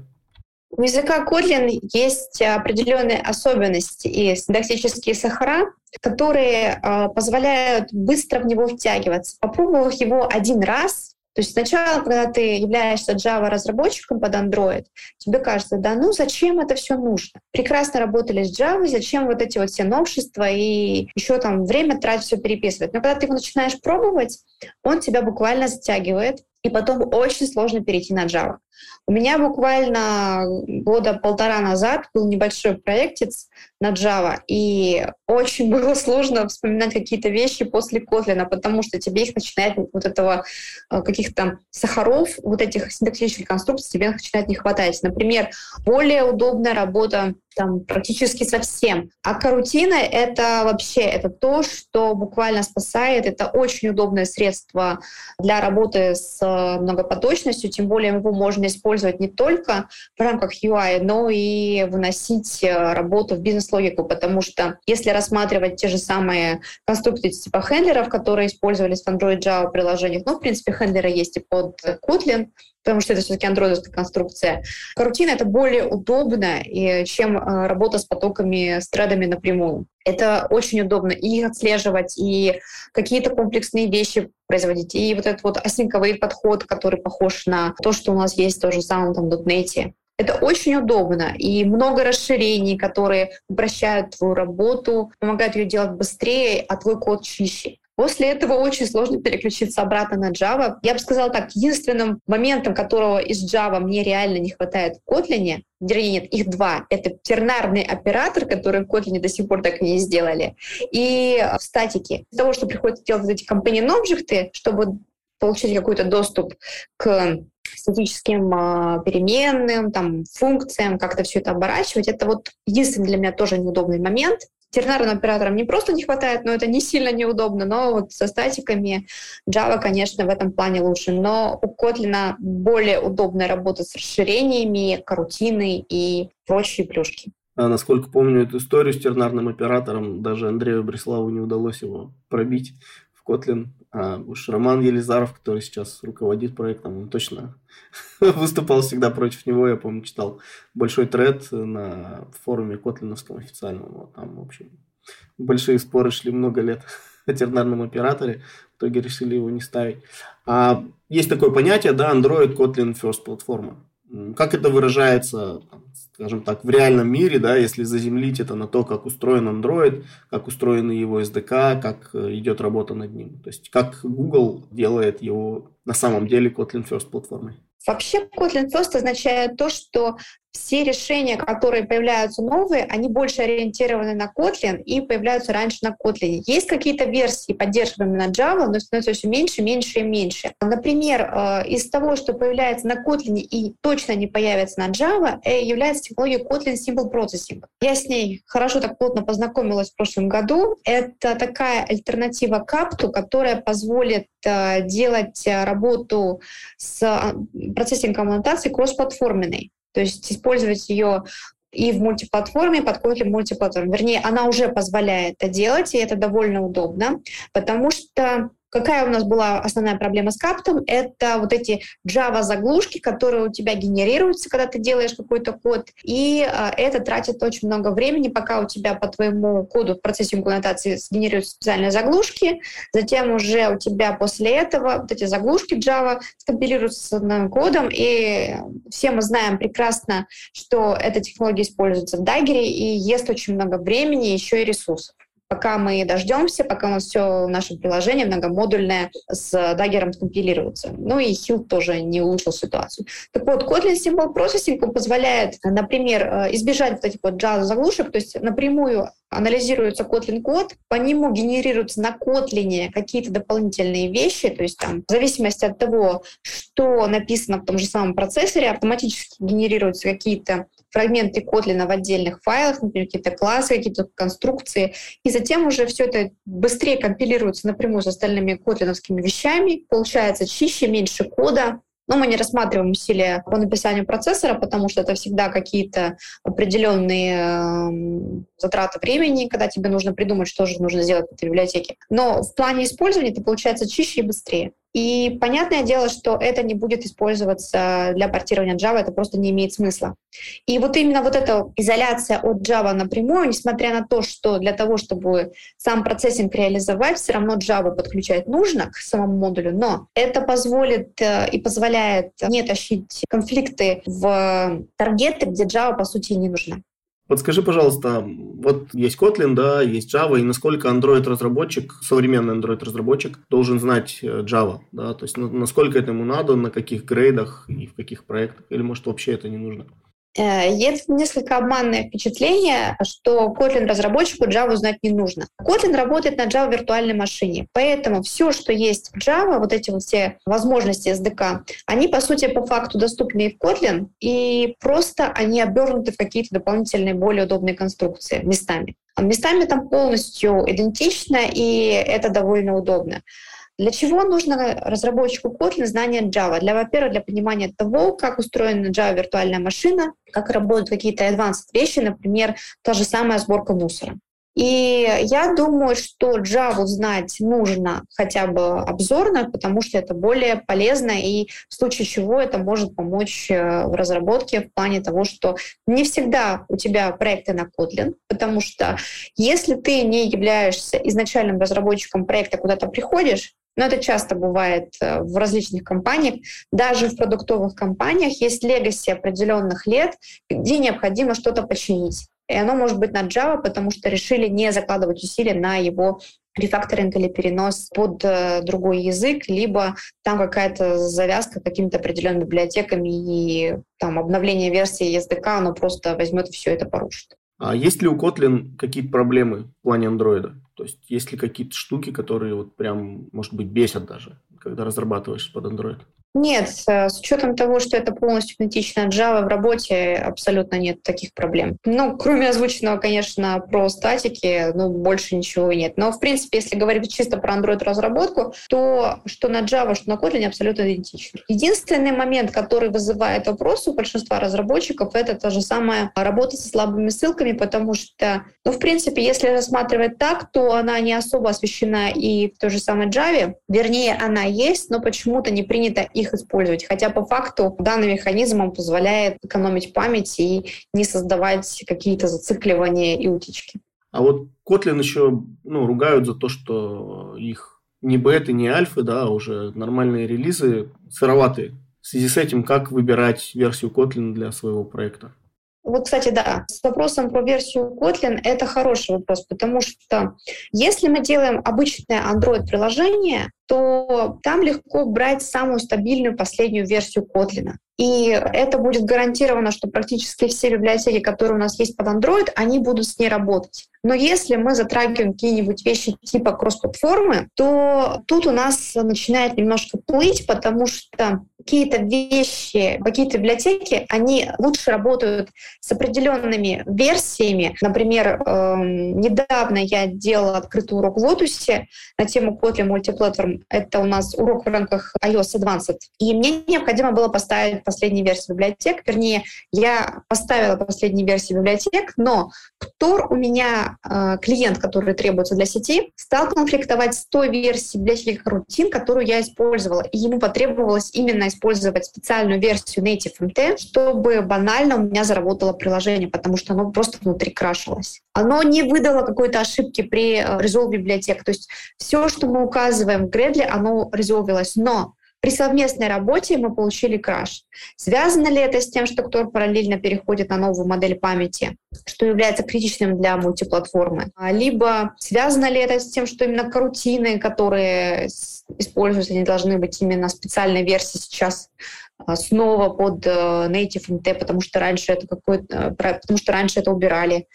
У языка Kotlin есть определенные особенности и синтаксические сахара, которые э, позволяют быстро в него втягиваться. Попробовав его один раз, то есть сначала, когда ты являешься Java разработчиком под Android, тебе кажется, да ну зачем это все нужно? Прекрасно работали с Java, зачем вот эти вот все новшества и еще там время тратить все переписывать. Но когда ты его начинаешь пробовать, он тебя буквально затягивает, и потом очень сложно перейти на Java. У меня буквально года полтора назад был небольшой проектец на Java, и очень было сложно вспоминать какие-то вещи после Kotlin, потому что тебе их начинает вот этого э, каких-то сахаров, вот этих синтаксических конструкций тебе начинает не хватать. Например, более удобная работа там практически совсем. А карутина — это вообще это то, что буквально спасает. Это очень удобное средство для работы с э, многопоточностью, тем более его можно использовать не только в рамках UI, но и выносить э, работу в бизнес-логику, потому что если рассматривать те же самые конструкции типа хендлеров, которые использовались в Android Java приложениях, ну, в принципе, хендлеры есть и под Kotlin, потому что это все-таки андроидовская конструкция. Карутина — это более удобно, чем э, работа с потоками, с тредами напрямую. Это очень удобно и отслеживать, и какие-то комплексные вещи производить. И вот этот вот async подход, который похож на то, что у нас есть в том же самом там, .NET. Это очень удобно и много расширений, которые упрощают твою работу, помогают ее делать быстрее, а твой код чище. После этого очень сложно переключиться обратно на Java. Я бы сказала так, единственным моментом, которого из Java мне реально не хватает в Kotlin, вернее, нет, их два. Это тернарный оператор, который в Kotlin до сих пор так и не сделали, и в статике. Из того, что приходится делать вот эти objects, чтобы получить какой-то доступ к статическим э, переменным, там, функциям, как-то все это оборачивать. Это вот единственный для меня тоже неудобный момент. Тернарным операторам не просто не хватает, но это не сильно неудобно, но вот со статиками Java, конечно, в этом плане лучше. Но у Kotlin более удобная работа с расширениями, карутиной и прочие плюшки. А, насколько помню эту историю с тернарным оператором, даже Андрею Бреславу не удалось его пробить в Kotlin. А уж Роман Елизаров, который сейчас руководит проектом, он точно выступал всегда против него. Я помню, читал большой тред на форуме Котлиновском официальном. Там, в общем, большие споры шли много лет о тернарном операторе. В итоге решили его не ставить. А есть такое понятие, да, Android Kotlin First платформа. Как это выражается, скажем так, в реальном мире, да, если заземлить это на то, как устроен Android, как устроены его SDK, как э, идет работа над ним. То есть как Google делает его на самом деле Kotlin First платформой. Вообще Kotlin First означает то, что все решения, которые появляются новые, они больше ориентированы на Kotlin и появляются раньше на Kotlin. Есть какие-то версии, поддерживаемые на Java, но становится все меньше, меньше и меньше. Например, э, из того, что появляется на Kotlin и точно не появится на Java, э, является технология Kotlin Simple Processing. Я с ней хорошо так плотно познакомилась в прошлом году. Это такая альтернатива Капту, которая позволит э, делать работу с процессингом аннотации кроссплатформенной. То есть использовать ее и в мультиплатформе, подходит ли мультиплатформе. Вернее, она уже позволяет это делать, и это довольно удобно, потому что Какая у нас была основная проблема с каптом? Это вот эти Java-заглушки, которые у тебя генерируются, когда ты делаешь какой-то код, и э, это тратит очень много времени, пока у тебя по твоему коду в процессе имплементации сгенерируются специальные заглушки, затем уже у тебя после этого вот эти заглушки Java скомпилируются с кодом, и все мы знаем прекрасно, что эта технология используется в Dagger и ест очень много времени, еще и ресурсов пока мы дождемся, пока у нас все наше приложение многомодульное с даггером скомпилируется. Ну и Hill тоже не улучшил ситуацию. Так вот, Kotlin Simple Processing позволяет, например, э, избежать вот этих вот Java-заглушек, то есть напрямую анализируется Kotlin код, по нему генерируются на Kotlin какие-то дополнительные вещи, то есть там в зависимости от того, что написано в том же самом процессоре, автоматически генерируются какие-то фрагменты Kotlin в отдельных файлах, например, какие-то классы, какие-то конструкции, и затем уже все это быстрее компилируется напрямую с остальными котлиновскими вещами, получается чище, меньше кода, но мы не рассматриваем усилия по написанию процессора, потому что это всегда какие-то определенные эм, затраты времени, когда тебе нужно придумать, что же нужно сделать в этой библиотеке. Но в плане использования это получается чище и быстрее. И понятное дело, что это не будет использоваться для портирования Java, это просто не имеет смысла. И вот именно вот эта изоляция от Java напрямую, несмотря на то, что для того, чтобы сам процессинг реализовать, все равно Java подключать нужно к самому модулю, но это позволит э, и позволяет не тащить конфликты в таргеты, где Java по сути не нужна. Подскажи, пожалуйста, вот есть Kotlin, да, есть Java, и насколько Android-разработчик, современный Android-разработчик должен знать э, Java, да, то есть насколько это ему надо, на каких грейдах и в каких проектах, или может вообще это не нужно? Э, есть несколько обманное впечатление, что Kotlin разработчику Java знать не нужно. Kotlin работает на Java виртуальной машине, поэтому все, что есть в Java, вот эти вот все возможности SDK, они по сути по факту доступны и в Kotlin, и просто они обернуты в какие-то дополнительные более удобные конструкции местами. Местами там полностью идентично, и это довольно удобно. Для чего нужно разработчику Kotlin знание Java? Для, во-первых, для понимания того, как устроена Java виртуальная машина, как работают какие-то advanced вещи, например, та же самая сборка мусора. И я думаю, что Java знать нужно хотя бы обзорно, потому что это более полезно, и в случае чего это может помочь э, в разработке в плане того, что не всегда у тебя проекты на Kotlin, потому что если ты не являешься изначальным разработчиком проекта, куда ты приходишь, но это часто бывает э, в различных компаниях. Даже в продуктовых компаниях есть легаси определенных лет, где необходимо что-то починить. И оно может быть на Java, потому что решили не закладывать усилия на его рефакторинг или перенос под э, другой язык, либо там какая-то завязка какими-то определенными библиотеками и там обновление версии SDK, оно просто возьмет и все это порушит. А есть ли у Kotlin какие-то проблемы в плане андроида? То есть есть ли какие-то штуки, которые вот прям, может быть, бесят даже, когда разрабатываешь под Android? Нет, э, с учетом того, что это полностью идентично Java в работе, абсолютно нет таких проблем. Ну, кроме озвученного, конечно, про статики, ну, больше ничего нет. Но, в принципе, если говорить чисто про Android-разработку, то что на Java, что на Kotlin абсолютно идентично. Единственный момент, который вызывает вопрос у большинства разработчиков, это та же самая работа со слабыми ссылками, потому что, ну, в принципе, если рассматривать так, то она не особо освещена и в той же самой Java. Вернее, она есть, но почему-то не принято их их использовать. Хотя по факту данный механизм он позволяет экономить память и не создавать какие-то зацикливания и утечки. А вот Kotlin еще ну, ругают за то, что их не беты, не альфы, да, а уже нормальные релизы сыроватые. В связи с этим, как выбирать версию Kotlin для своего проекта? Вот, кстати, да, с вопросом про версию Kotlin это хороший вопрос, потому что если мы делаем обычное Android-приложение, то там легко брать самую стабильную последнюю версию Kotlin. И это будет гарантировано, что практически все библиотеки, которые у нас есть под Android, они будут с ней работать. Но если мы затрагиваем какие-нибудь вещи типа кросс-платформы, то тут у нас начинает немножко плыть, потому что какие-то вещи, какие-то библиотеки, они лучше работают с определенными версиями. Например, эм, недавно я делала открытый урок в Lotus на тему Kotlin Multiplatform. Это у нас урок в рамках iOS Advanced. И мне необходимо было поставить последние версии библиотек. Вернее, я поставила последние версии библиотек, но Tor у меня э, клиент, который требуется для сети, стал конфликтовать с той версией библиотеки Routine, которую я использовала. И ему потребовалось именно использовать специальную версию Native MT, чтобы банально у меня заработало приложение, потому что оно просто внутри крашилось. Оно не выдало какой-то ошибки при э, резолве библиотек. То есть все, что мы указываем в Gradle, оно резолвилось. Но при совместной работе мы получили краш. Связано ли это с тем, что кто параллельно переходит на новую модель памяти, что является критичным для мультиплатформы? Либо связано ли это с тем, что именно карутины, которые используются, они должны быть именно специальной версии сейчас а, снова под э, Native MT, потому что раньше это какой-то, э, потому что раньше это убирали.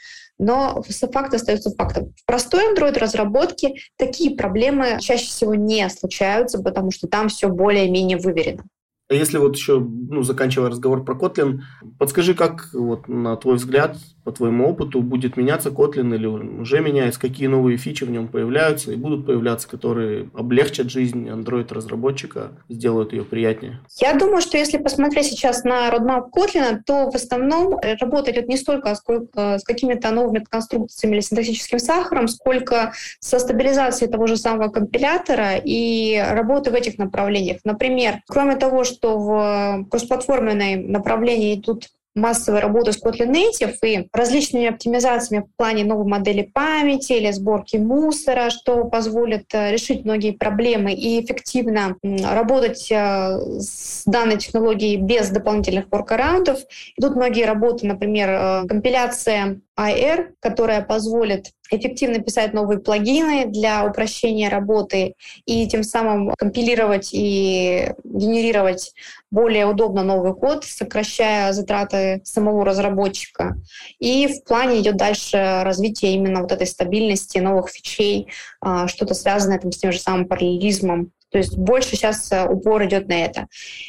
Но факт остается фактом. В простой Android-разработке такие проблемы чаще всего не случаются, потому что там все более-менее выверено. А если вот еще, ну, заканчивая разговор про Kotlin, подскажи, как, вот, на твой взгляд, по твоему опыту, будет меняться Kotlin или уже меняется, какие новые фичи в нем появляются и будут появляться, которые облегчат жизнь Android-разработчика, сделают ее приятнее? Я думаю, что если посмотреть сейчас на roadmap Kotlin, то в основном работа идет не столько сколько, с какими-то новыми конструкциями или синтаксическим сахаром, сколько со стабилизацией того же самого компилятора и работы в этих направлениях. Например, кроме того, что что в кроссплатформенной направлении идут массовой работы с Kotlin Native и различными оптимизациями в плане новой модели памяти или сборки мусора, что позволит э, решить многие проблемы и эффективно работать э, с данной технологией без дополнительных воркараундов. Идут многие работы, например, э, компиляция IR, которая позволит эффективно писать новые плагины для упрощения работы и тем самым компилировать и генерировать более удобно новый код, сокращая затраты самого разработчика. И в плане идет дальше развитие именно вот этой стабильности, новых фичей, а, что-то связанное там, с тем же самым параллелизмом то есть больше сейчас э, упор идет на это.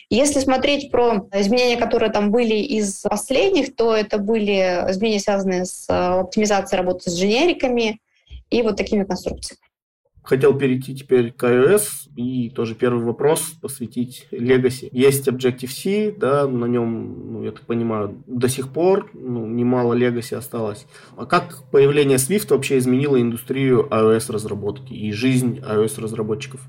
Если смотреть про изменения, которые там были из последних, то это были изменения, связанные с э, оптимизацией работы с дженериками и вот такими конструкциями. Хотел перейти теперь к iOS и тоже первый вопрос посвятить Legacy. Есть Objective-C, да, на нем, ну, я так понимаю, до сих пор ну, немало Legacy осталось. А как появление Swift вообще изменило индустрию iOS-разработки и жизнь iOS-разработчиков?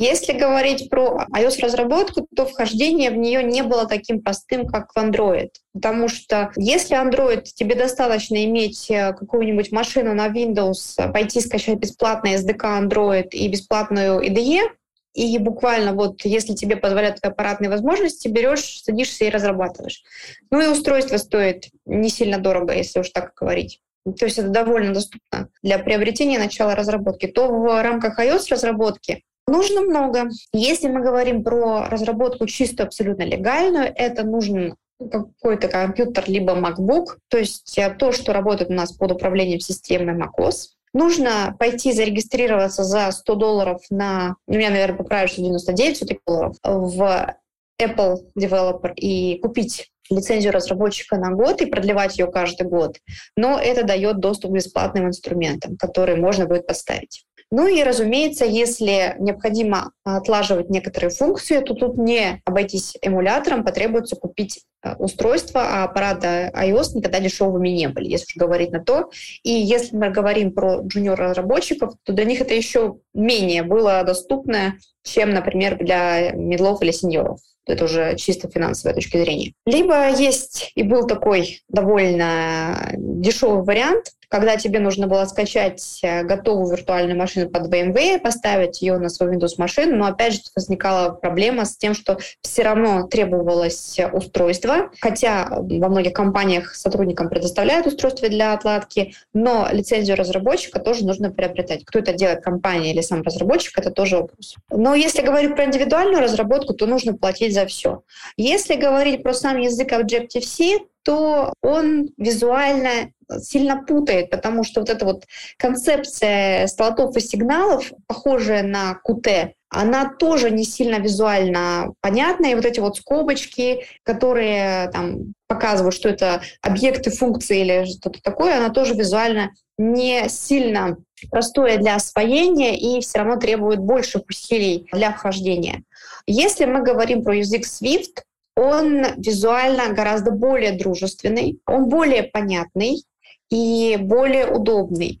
Если говорить про iOS-разработку, то вхождение в нее не было таким простым, как в Android. Потому что если Android, тебе достаточно иметь э, какую-нибудь машину на Windows, пойти скачать бесплатный SDK Android и бесплатную IDE, и буквально вот, если тебе позволяют аппаратные возможности, берешь, садишься и разрабатываешь. Ну и устройство стоит не сильно дорого, если уж так говорить. То есть это довольно доступно для приобретения начала разработки. То в рамках iOS-разработки Нужно много. Если мы говорим про разработку чисто абсолютно легальную, это нужен какой-то компьютер либо MacBook, то есть э, то, что работает у нас под управлением системой macOS. Нужно пойти зарегистрироваться за 100 долларов на, ну, я, наверное, поправлю, что 99 долларов в Apple Developer и купить лицензию разработчика на год и продлевать ее каждый год, но это дает доступ к бесплатным инструментам, которые можно будет поставить. Ну и, разумеется, если необходимо отлаживать некоторые функции, то тут не обойтись эмулятором, потребуется купить э, устройство, а аппараты iOS никогда дешевыми не были, если уж говорить на то. И если мы говорим про джуниор-разработчиков, то для них это еще менее было доступно, чем, например, для медлов или сеньоров. Это уже чисто финансовой точки зрения. Либо есть и был такой довольно дешевый вариант, когда тебе нужно было скачать э, готовую виртуальную машину под BMW, поставить ее на свою Windows-машину, но опять же возникала проблема с тем, что все равно требовалось устройство, хотя во многих компаниях сотрудникам предоставляют устройство для отладки, но лицензию разработчика тоже нужно приобретать. Кто это делает, компания или сам разработчик, это тоже вопрос. Но если говорить про индивидуальную разработку, то нужно платить за все. Если говорить про сам язык Objective-C, то он визуально сильно путает, потому что вот эта вот концепция слотов и сигналов, похожая на QT, она тоже не сильно визуально понятна. И вот эти вот скобочки, которые там показывают, что это объекты функции или что-то такое, она тоже визуально не сильно простое для освоения и все равно требует больше усилий для вхождения. Если мы говорим про язык Swift, он визуально гораздо более дружественный, он более понятный и более удобный.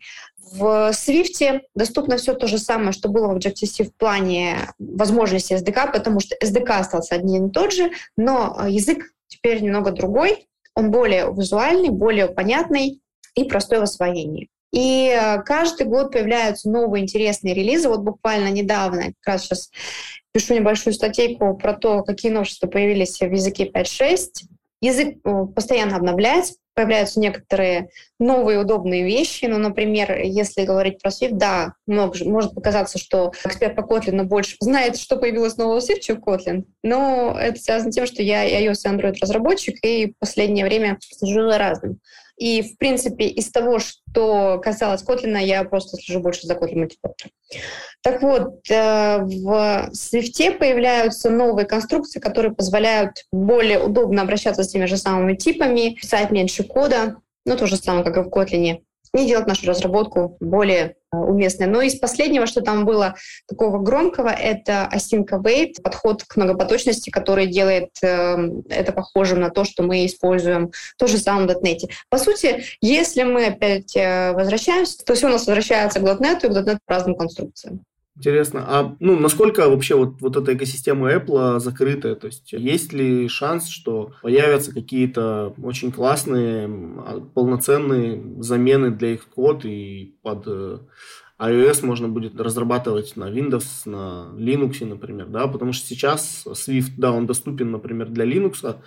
В Swift доступно все то же самое, что было в Objective-C в плане возможности SDK, потому что SDK остался один и тот же, но язык теперь немного другой, он более визуальный, более понятный и простой в освоении. И э, каждый год появляются новые интересные релизы. Вот буквально недавно, как раз сейчас пишу небольшую статейку про то, какие новшества появились в языке 5.6. Язык э, постоянно обновляется, появляются некоторые новые удобные вещи. Ну, например, если говорить про Swift, да, может показаться, что эксперт по Kotlin больше знает, что появилось нового в Swift, чем Kotlin. Но это связано с тем, что я iOS и Android разработчик, и в последнее время слежу за разным. И, в принципе, из того, что касалось Kotlin, я просто слежу больше за Kotlin мультиплеером. Так вот, э, в Swift появляются новые конструкции, которые позволяют более удобно обращаться с теми же самыми типами, писать меньше кода, ну, то же самое, как и в Kotlin и делать нашу разработку более э, уместной. Но из последнего, что там было такого громкого, это async await, подход к многопоточности, который делает э, это похожим на то, что мы используем то же самое в .NET. По сути, если мы опять э, возвращаемся, то все у нас возвращается к .NET и к .NET разным конструкциям. Интересно, а ну, насколько вообще вот, вот эта экосистема Apple закрытая? То есть есть ли шанс, что появятся какие-то очень классные, а, полноценные замены для их код и под э, iOS можно будет разрабатывать на Windows, на Linux, например, да, потому что сейчас Swift, да, он доступен, например, для Linux,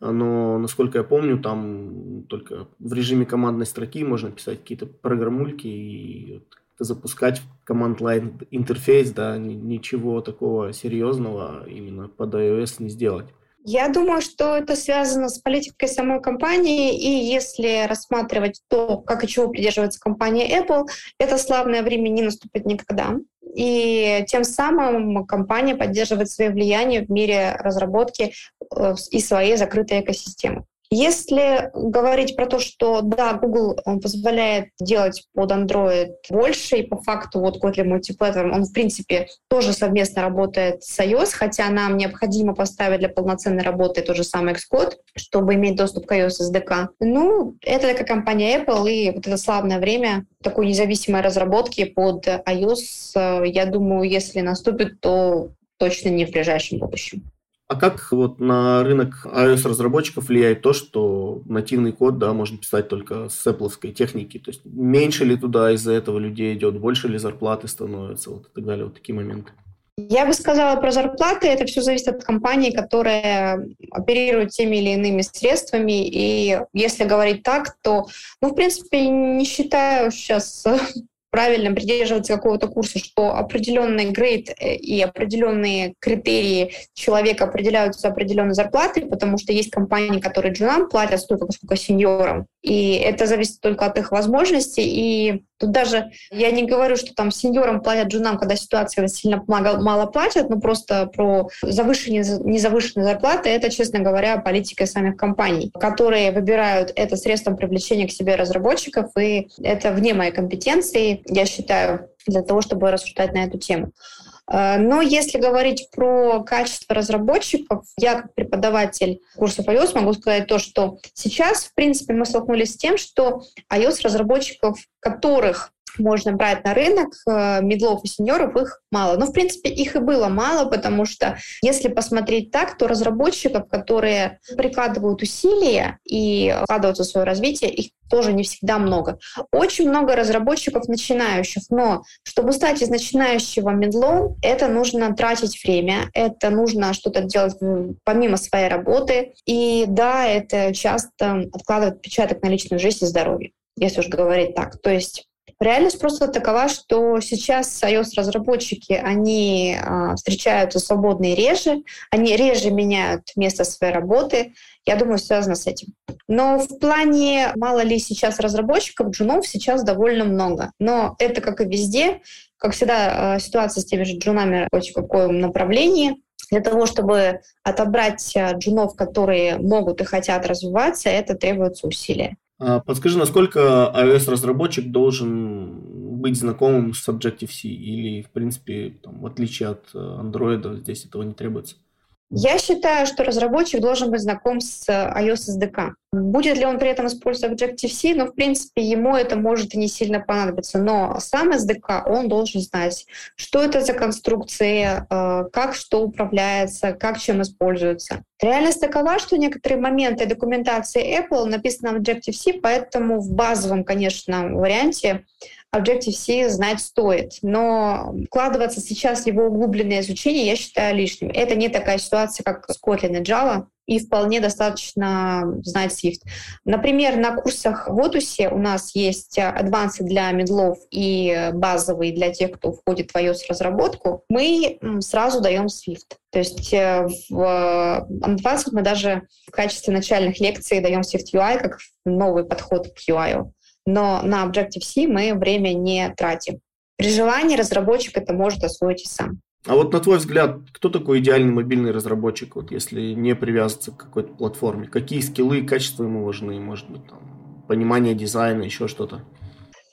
но, насколько я помню, там только в режиме командной строки можно писать какие-то программульки и запускать команд-лайн интерфейс, да, ничего такого серьезного именно под iOS не сделать. Я думаю, что это связано с политикой самой компании, и если рассматривать то, как и чего придерживается компания Apple, это славное время не наступит никогда. И тем самым компания поддерживает свое влияние в мире разработки э, и своей закрытой экосистемы. Если говорить про то, что да, Google он позволяет делать под Android больше, и по факту вот Kotlin Multiplatform, он в принципе тоже совместно работает с iOS, хотя нам необходимо поставить для полноценной работы тот же самый Xcode, чтобы иметь доступ к iOS SDK. Ну, это как компания Apple, и вот это славное время такой независимой разработки под iOS, э, я думаю, если наступит, то точно не в ближайшем будущем. А как вот на рынок iOS-разработчиков влияет то, что нативный код да, можно писать только с Apple техники? То есть меньше ли туда из-за этого людей идет, больше ли зарплаты становятся вот, и так далее, вот такие моменты? Я бы сказала про зарплаты. Это все зависит от компании, которая оперирует теми или иными средствами. И если говорить так, то, ну, в принципе, не считаю сейчас правильно придерживаться какого-то курса, что определенный грейд э, и определенные критерии человека определяются определенной зарплатой, потому что есть компании, которые джунам платят столько, сколько сеньорам. И это зависит только от их возможностей. И Тут даже я не говорю, что там сеньорам платят джунам, когда ситуация сильно мало платят, но просто про завышенные, незавышенные зарплаты, это, честно говоря, политика самих компаний, которые выбирают это средством привлечения к себе разработчиков, и это вне моей компетенции, я считаю, для того, чтобы рассуждать на эту тему. Э, но если говорить про качество разработчиков, я как преподаватель курсов iOS могу сказать то, что сейчас, в принципе, мы столкнулись с тем, что iOS-разработчиков, которых можно брать на рынок, э, медлов и сеньоров их мало. Но, в принципе, их и было мало, потому что если посмотреть так, то разработчиков, которые прикладывают усилия и вкладываются в свое развитие, их тоже не всегда много. Очень много разработчиков начинающих, но чтобы стать из начинающего медлом, это нужно тратить время, это нужно что-то делать помимо своей работы. И да, это часто откладывает отпечаток на личную жизнь и здоровье, если уж говорить так. То есть Реальность просто такова, что сейчас iOS-разработчики, они э, встречаются свободные реже, они реже меняют место своей работы. Я думаю, связано с этим. Но в плане, мало ли сейчас разработчиков, джунов сейчас довольно много. Но это, как и везде, как всегда, э, ситуация с теми же джунами хоть в каком направлении. Для того, чтобы отобрать э, джунов, которые могут и хотят развиваться, это требуется усилия. А, подскажи, насколько iOS-разработчик должен быть знакомым с Objective-C или, в принципе, там, в отличие от э, Android, здесь этого не требуется? Я считаю, что разработчик должен быть знаком с э, iOS SDK. Будет ли он при этом использовать Objective-C? Ну, в принципе, ему это может и не сильно понадобиться. Но сам SDK, он должен знать, что это за конструкции, э, как что управляется, как чем используется. Реальность такова, что некоторые моменты документации Apple написаны на Objective-C, поэтому в базовом, конечно, варианте Objective-C знать стоит. Но вкладываться сейчас в его углубленное изучение я считаю лишним. Это не такая ситуация, как Kotlin и Java, и вполне достаточно знать Swift. Например, на курсах в Otus у нас есть адвансы для медлов и базовые для тех, кто входит в iOS-разработку. Мы сразу даем Swift. То есть э, в Advanced мы даже в качестве начальных лекций даем Swift UI как новый подход к UI но на Objective-C мы время не тратим. При желании разработчик это может освоить и сам. А вот на твой взгляд, кто такой идеальный мобильный разработчик, вот если не привязываться к какой-то платформе? Какие скиллы и качества ему важны? Может быть, там, понимание дизайна, еще что-то?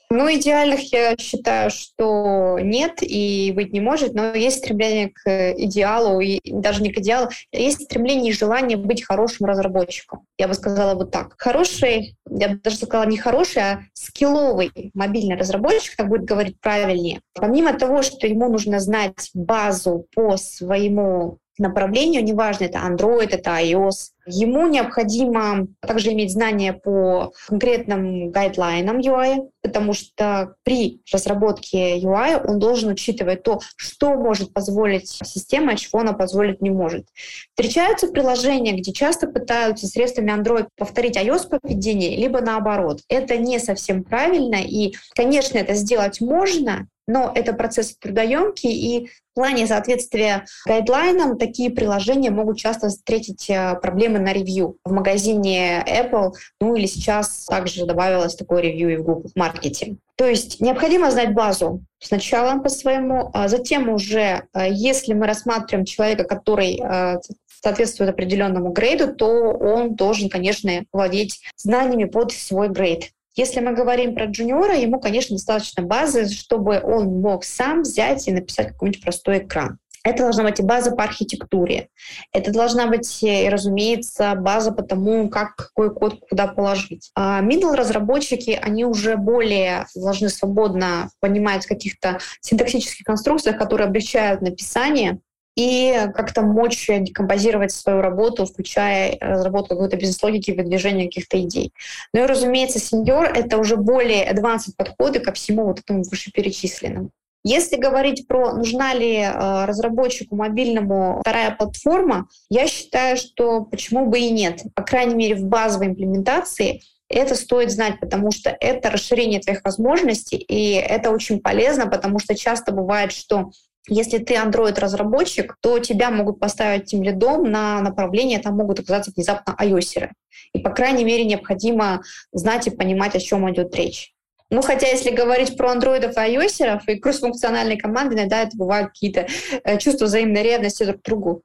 Ну, идеальных я считаю, что нет и быть не может, но есть стремление к идеалу, и даже не к идеалу, есть стремление и желание быть хорошим разработчиком. Я бы сказала вот так. Хороший, я бы даже сказала не хороший, а скилловый мобильный разработчик, так будет говорить правильнее. Помимо того, что ему нужно знать базу по своему направлению, неважно, это Android, это iOS, ему необходимо также иметь знания по конкретным гайдлайнам UI, потому что при разработке UI он должен учитывать то, что может позволить система, а чего она позволить не может. Встречаются приложения, где часто пытаются средствами Android повторить iOS поведение, либо наоборот. Это не совсем правильно, и, конечно, это сделать можно, но это процесс трудоемкий, и в плане соответствия гайдлайнам такие приложения могут часто встретить э, проблемы на ревью. В магазине Apple, ну или сейчас также добавилось такое ревью и в Google Маркете. То есть необходимо знать базу сначала по своему, а затем уже, э, если мы рассматриваем человека, который э, соответствует определенному грейду, то он должен, конечно, владеть знаниями под свой грейд. Если мы говорим про джуниора, ему, конечно, достаточно базы, чтобы он мог сам взять и написать какой-нибудь простой экран. Это должна быть и база по архитектуре. Это должна быть, и, разумеется, база по тому, как какой код куда положить. А middle разработчики, они уже более должны свободно понимать каких-то синтаксических конструкциях, которые облегчают написание, и как-то мочь декомпозировать свою работу, включая разработку какой-то бизнес-логики, выдвижение каких-то идей. Ну и, разумеется, сеньор — это уже более advanced подходы ко всему вот этому вышеперечисленному. Если говорить про нужна ли э, разработчику мобильному вторая платформа, я считаю, что почему бы и нет. По крайней мере, в базовой имплементации это стоит знать, потому что это расширение твоих возможностей, и это очень полезно, потому что часто бывает, что если ты Android-разработчик, то тебя могут поставить тем лидом на направление, там могут оказаться внезапно ios И, по крайней мере, необходимо знать и понимать, о чем идет речь. Ну, хотя, если говорить про андроидов и айосеров и кроссфункциональные команды, иногда это бывают какие-то э, чувства взаимной ревности друг к другу.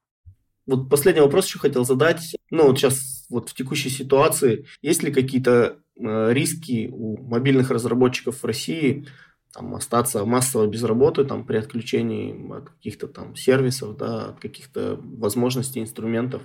Вот последний вопрос еще хотел задать. Ну, вот сейчас вот в текущей ситуации есть ли какие-то э, риски у мобильных разработчиков в России там, остаться массово без работы там, при отключении от каких-то там сервисов, да, от каких-то возможностей, инструментов.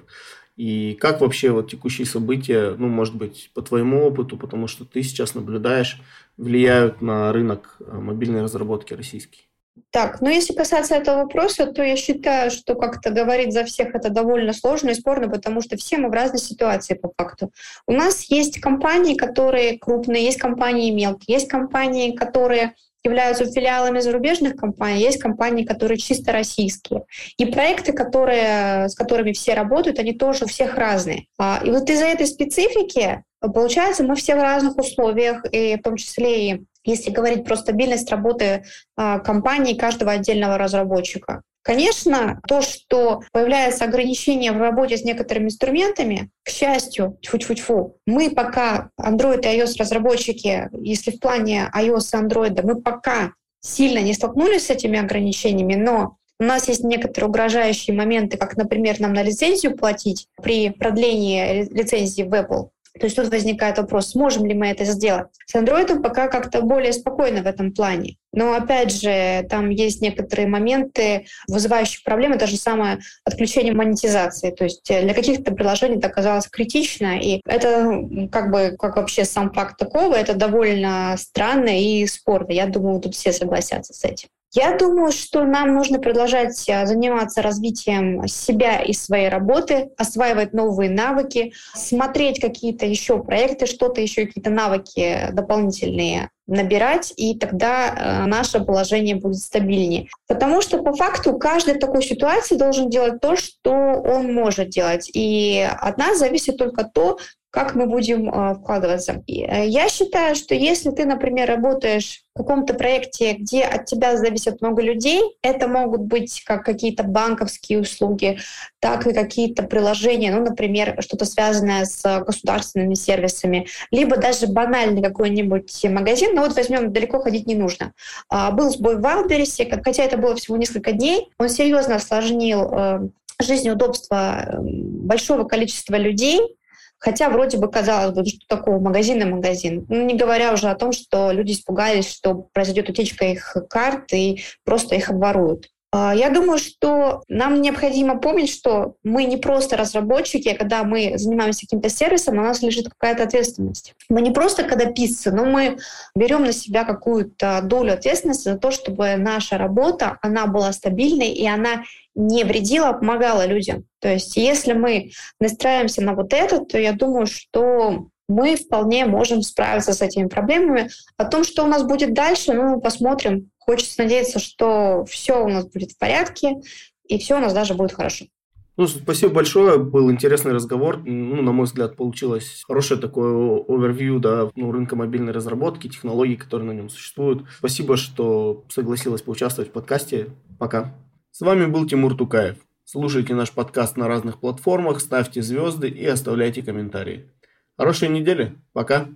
И как вообще вот текущие события, ну, может быть, по твоему опыту, потому что ты сейчас наблюдаешь, влияют на рынок э, мобильной разработки российский? Так, ну если касаться этого вопроса, то я считаю, что как-то говорить за всех это довольно сложно и спорно, потому что все мы в разной ситуации по факту. У нас есть компании, которые крупные, есть компании мелкие, есть компании, которые являются филиалами зарубежных компаний, есть компании, которые чисто российские. И проекты, которые, с которыми все работают, они тоже у всех разные. А, и вот из-за этой специфики, получается, мы все в разных условиях, и в том числе и если говорить про стабильность работы а, компании каждого отдельного разработчика. Конечно, то, что появляется ограничение в работе с некоторыми инструментами, к счастью, тьфу-тьфу-тьфу, мы пока Android и iOS разработчики, если в плане iOS и Android, мы пока сильно не столкнулись с этими ограничениями, но у нас есть некоторые угрожающие моменты, как, например, нам на лицензию платить при продлении лицензии в Apple. То есть тут возникает вопрос, сможем ли мы это сделать. С Android пока как-то более спокойно в этом плане. Но опять же, там есть некоторые моменты, вызывающие проблемы, даже самое отключение монетизации. То есть для каких-то приложений это оказалось критично, и это как бы, как вообще сам факт такого, это довольно странно и спорно. Я думаю, тут все согласятся с этим. Я думаю, что нам нужно продолжать э, заниматься развитием себя и своей работы, осваивать новые навыки, смотреть какие-то еще проекты, что-то еще, какие-то навыки дополнительные набирать, и тогда э, наше положение будет стабильнее. Потому что по факту каждый в такой ситуации должен делать то, что он может делать. И от нас зависит только то, как мы будем э, вкладываться. Э, я считаю, что если ты, например, работаешь в каком-то проекте, где от тебя зависит много людей, это могут быть как какие-то банковские услуги, так и какие-то приложения, ну, например, что-то связанное с государственными сервисами, либо даже банальный какой-нибудь магазин, но вот возьмем, далеко ходить не нужно. А, был сбой в Wildberries, хотя это было всего несколько дней, он серьезно осложнил э, жизнь и удобство большого количества людей, Хотя вроде бы казалось бы, что такого магазин и магазин. Ну, не говоря уже о том, что люди испугались, что произойдет утечка их карт и просто их обворуют. А, я думаю, что нам необходимо помнить, что мы не просто разработчики, а когда мы занимаемся каким-то сервисом, у нас лежит какая-то ответственность. Мы не просто когда писцы, но мы берем на себя какую-то долю ответственности за то, чтобы наша работа, она была стабильной и она не вредила, а помогала людям. То есть если мы настраиваемся на вот это, то я думаю, что мы вполне можем справиться с этими проблемами. О том, что у нас будет дальше, ну, посмотрим. Хочется надеяться, что все у нас будет в порядке, и все у нас даже будет хорошо. Ну, спасибо большое, был интересный разговор. Ну, на мой взгляд, получилось хорошее такое овервью да, ну, рынка мобильной разработки, технологий, которые на нем существуют. Спасибо, что согласилась поучаствовать в подкасте. Пока. С вами был Тимур Тукаев. Слушайте наш подкаст на разных платформах, ставьте звезды и оставляйте комментарии. Хорошей недели. Пока.